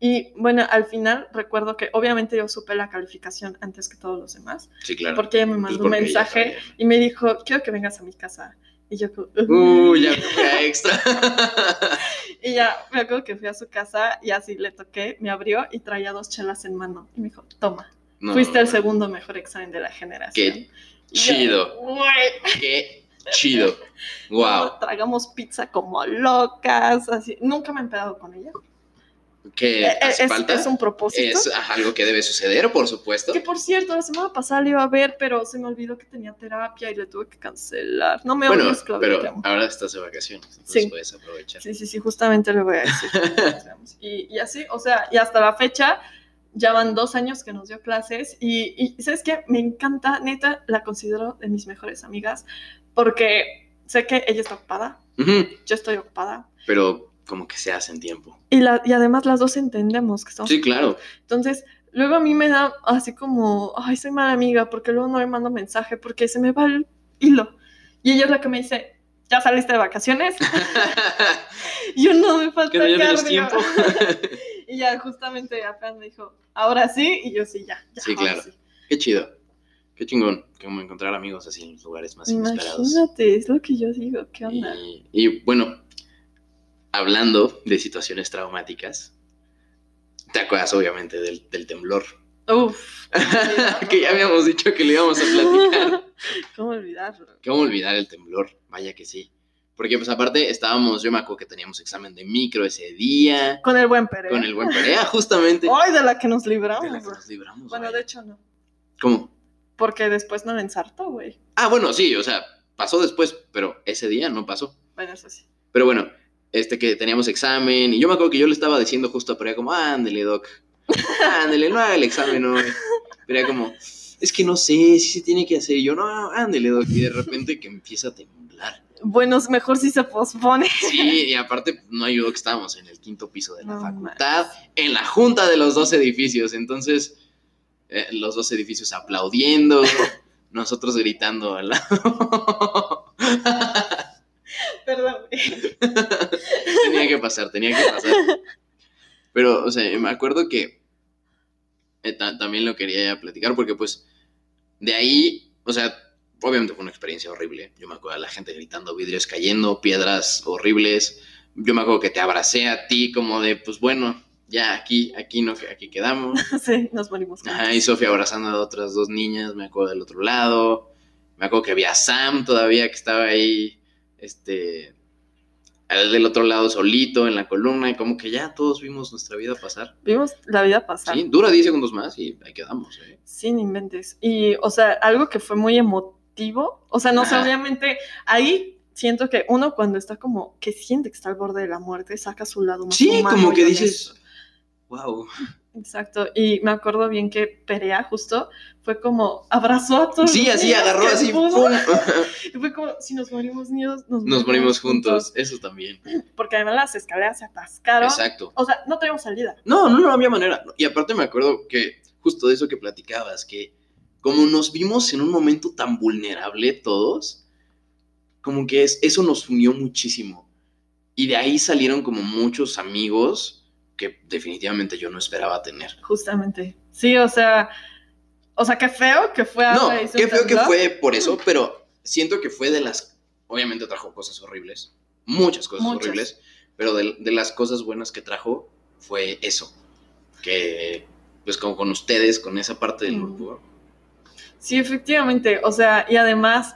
Y bueno, al final recuerdo que obviamente yo supe la calificación antes que todos los demás, Sí, claro. porque ella me Pues mandó un porque ella mensaje y me dijo, quiero que vengas a mi casa. Y yo, Uh, ya, extra. Y ya me acuerdo que fui a su casa y así le toqué, me abrió y traía dos chelas en mano. Y me dijo, toma, No, fuiste el segundo mejor examen de la generación. Qué Y yo, chido. "Güey". Qué chido. Wow. Tragamos pizza como locas, así. Nunca me he empedado con ella. ¿Qué Eh, es, falta? es un propósito. Es algo que debe suceder, por supuesto. Que por cierto, la semana pasada le iba a ver, pero se me olvidó que tenía terapia y le tuve que cancelar. No me Bueno, odies, Claudia, te pero ahora estás de vacaciones, entonces Sí. puedes aprovechar. Sí, sí, sí, justamente le voy a decir. Y, y así, o sea, y hasta la fecha ya van dos años que nos dio clases y, y ¿sabes qué? Me encanta, neta, la considero de mis mejores amigas porque sé que ella está ocupada, yo estoy ocupada Pero como que se hace en tiempo. y, la, y además las dos entendemos que estamos Sí, claro. Entonces, luego a mí me da así como, ay, soy mala amiga, porque luego no le mando mensaje, porque se me va el hilo. Y ella es la que me dice, ¿ya saliste de vacaciones? Yo no me falta cardio. tiempo. y ya justamente apenas me dijo, ahora sí, y yo sí, ya. ya Sí, claro. sí". Qué chido. Qué chingón. Como encontrar amigos así en lugares más inesperados. Imagínate, es lo que yo digo, ¿qué onda? Y, y, bueno, hablando de situaciones traumáticas, te acuerdas obviamente del, del temblor. Uf. que ya habíamos dicho que le íbamos a platicar. ¿Cómo olvidarlo? ¿Cómo olvidar el temblor? Vaya que sí. Porque pues aparte estábamos, yo me acuerdo que teníamos examen de micro ese día, Con el buen Pere. con el buen Perea, justamente. Ay, de la que nos de libramos. la que nos libramos. Bueno, vaya. de hecho no. ¿Cómo? Porque después no le ensartó, güey. Ah, bueno, sí, o sea, pasó después, pero ese día no pasó. Bueno, eso sí. Pero bueno, este que teníamos examen, y yo me acuerdo que yo le estaba diciendo justo a Perea como, ándele, Doc, ándele, no haga el examen hoy. Perea como, es que no sé si se tiene que hacer. Y yo, no, ándele, Doc, y de repente que empieza a temblar. Bueno, es mejor si se pospone. Sí, y aparte no ayudó que estábamos en el quinto piso de la No facultad, en la junta de los dos edificios, entonces eh, los dos edificios aplaudiendo, nosotros gritando al lado. Perdón, tenía que pasar, tenía que pasar. Pero, o sea, me acuerdo que eh, ta- también lo quería platicar porque pues de ahí, o sea, obviamente fue una experiencia horrible. Yo me acuerdo de la gente gritando, vidrios cayendo, piedras horribles. Yo me acuerdo que te abracé a ti como de, pues bueno, ya aquí, aquí no, aquí quedamos. Sí, nos morimos. Ajá, y Sofía abrazando a otras dos niñas, me acuerdo del otro lado. Me acuerdo que había Sam todavía que estaba ahí, este, al del otro lado solito en la columna, y como que ya todos vimos nuestra vida pasar. Vimos la vida pasar. Sí, dura 10 segundos más y ahí quedamos. ¿eh? Sin inventes. Y, o sea, algo que fue muy emotivo. O sea, no sé, Ajá. obviamente, ahí siento que uno cuando está como que siente que está al borde de la muerte, saca su lado más Sí, humano como que dices, wow. Exacto. Y me acuerdo bien que Perea justo fue como abrazó a todos. Sí, así agarró así. Y fue como, si nos morimos niños, nos, Nos morimos juntos, eso también. Porque además las escaleras se atascaron. Exacto. O sea, no tenemos salida. No, no, no había manera. Y aparte me acuerdo que justo de eso que platicabas, que como nos vimos en un momento tan vulnerable todos, como que es, eso nos unió muchísimo. Y de ahí salieron como muchos amigos que definitivamente yo no esperaba tener. Justamente. Sí, o sea, o sea, qué feo que fue No, qué feo que fue por eso, pero siento que fue de las... Obviamente trajo cosas horribles, muchas cosas Muchas. horribles, pero de, de las cosas buenas que trajo fue eso, que pues como con ustedes, con esa parte del Mm. grupo, Sí, efectivamente. O sea, y además,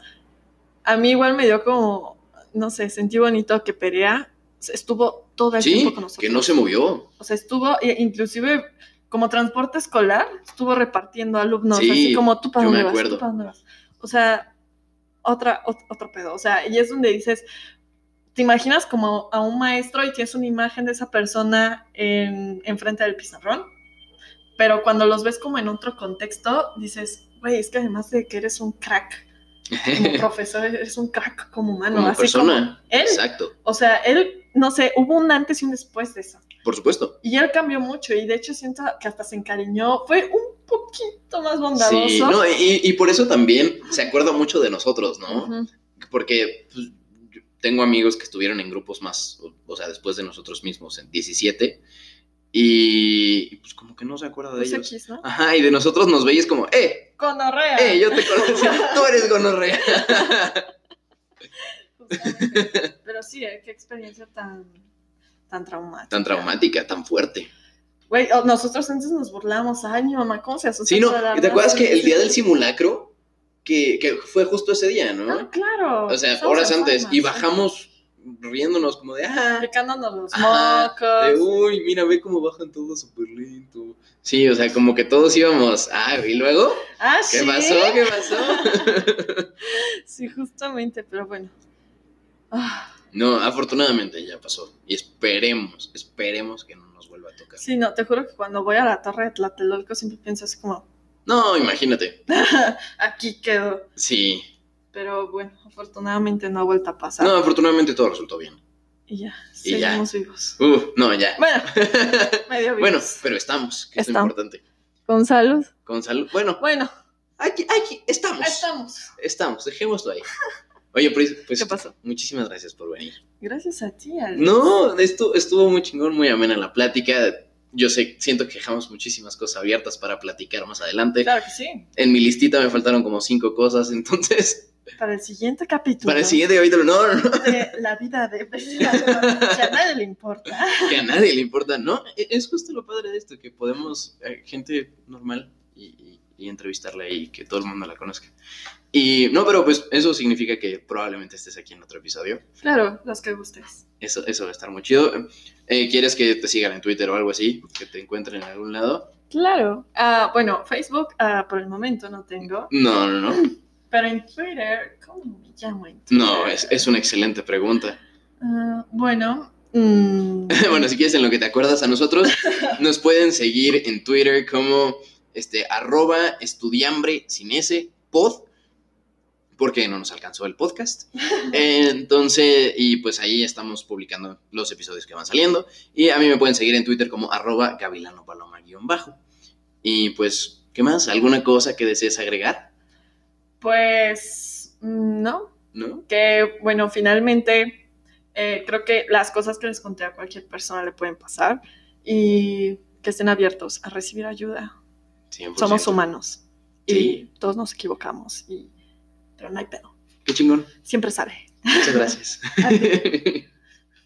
a mí igual me dio como, no sé, sentí bonito que Perea estuvo todo el Sí, tiempo con nosotros. que no se movió. O sea, estuvo, e- inclusive como transporte escolar, estuvo repartiendo alumnos, Sí, así como tú para yo me dónde vas, acuerdo. tú para dónde vas. O sea, otra, ot- otro pedo. O sea, y es donde dices, te imaginas como a un maestro y tienes una imagen de esa persona en, enfrente del pizarrón, pero cuando los ves como en otro contexto, dices, güey, es que además de que eres un crack como profesor, eres un crack como humano. Como así persona. como él. Exacto, O sea, él, no sé, hubo un antes y un después de eso. por supuesto. Y él cambió mucho y de hecho siento que hasta se encariñó. Fue un poquito más bondadoso. Sí, no, y, y por eso también se acuerda mucho de nosotros, ¿no? Porque pues, tengo amigos que estuvieron en grupos más, o, o sea, después de nosotros mismos, en 17, y pues como que no se acuerda de Pues ellos. X, ¿no? Ajá, y de nosotros nos veis como, ¡eh! Gonorrea. ¡eh! Yo te conozco, tú eres gonorrea. Pero sí, ¿eh? qué experiencia tan, tan traumática. Tan traumática, tan fuerte. Güey, oh, nosotros antes nos burlamos. Ay, mi mamá, ¿cómo se asusta? Sí, ¿no? por la ¿Y te acuerdas que el día del simulacro, que, que fue justo ese día, ¿no? Ah, claro. O sea, horas antes, forma, y bajamos riéndonos como de, ah, Picándonos los mocos. de, uy, mira, ve cómo bajan todos súper lento. Sí, o sea, como que todos íbamos, ah, y luego, Ah, ¿qué sí. pasó? ¿Qué pasó? Sí, justamente, pero bueno. Ah, no, afortunadamente ya pasó. Y esperemos, esperemos que no nos vuelva a tocar. sí, no, te juro que cuando voy a la torre de Tlatelolco siempre pienso así como, No, imagínate. aquí quedo. Sí. Pero bueno, afortunadamente no ha vuelto a pasar. No, afortunadamente todo resultó bien. Y ya, Y ya. seguimos vivos. Uf, no, ya. Bueno, medio vivos. bueno, pero estamos, que es lo Estamos. importante. Con salud. Con salud. Bueno, Bueno, aquí, aquí, estamos. estamos. Estamos, dejémoslo ahí. Oye, pues, pues ¿Qué pasó? muchísimas gracias por venir. Gracias a ti, Alex. No, esto estuvo muy chingón, muy amena la plática. Yo sé, siento que dejamos muchísimas cosas abiertas para platicar más adelante. Claro que sí. En mi listita me faltaron como cinco cosas, entonces, Para el siguiente capítulo. para el siguiente capítulo, no, no, De la vida de que a nadie le importa. que a nadie le importa, ¿no? E- Es justo lo padre de esto, que podemos, eh, gente normal, y, y- y entrevistarla y que todo el mundo la conozca. Y no, pero pues eso significa que probablemente estés aquí en otro episodio. Claro, los que gustes. Eso, eso va a estar muy chido. Eh, ¿Quieres que te sigan en Twitter o algo así? Que te encuentren en algún lado. Claro. Ah, bueno, Facebook ah, por el momento no tengo. No, no, no. Pero en Twitter, ¿cómo me llamo en Twitter? No, es, es una excelente pregunta. Ah, bueno. mm, bueno, si quieres en lo que te acuerdas a nosotros, nos pueden seguir en Twitter como este, arroba estudiambre sin ese pod, porque no nos alcanzó el podcast. Entonces, y pues ahí estamos publicando los episodios que van saliendo. Y a mí me pueden seguir en Twitter como arroba gavilano paloma guion bajo. Y pues, ¿qué más? ¿Alguna cosa que desees agregar? Pues no. ¿No? Que bueno, finalmente eh, creo que las cosas que les conté a cualquier persona le pueden pasar y que estén abiertos a recibir ayuda. 100%. Somos humanos y Sí. todos nos equivocamos, y... pero no hay pedo. Qué chingón. Siempre sale. Muchas gracias.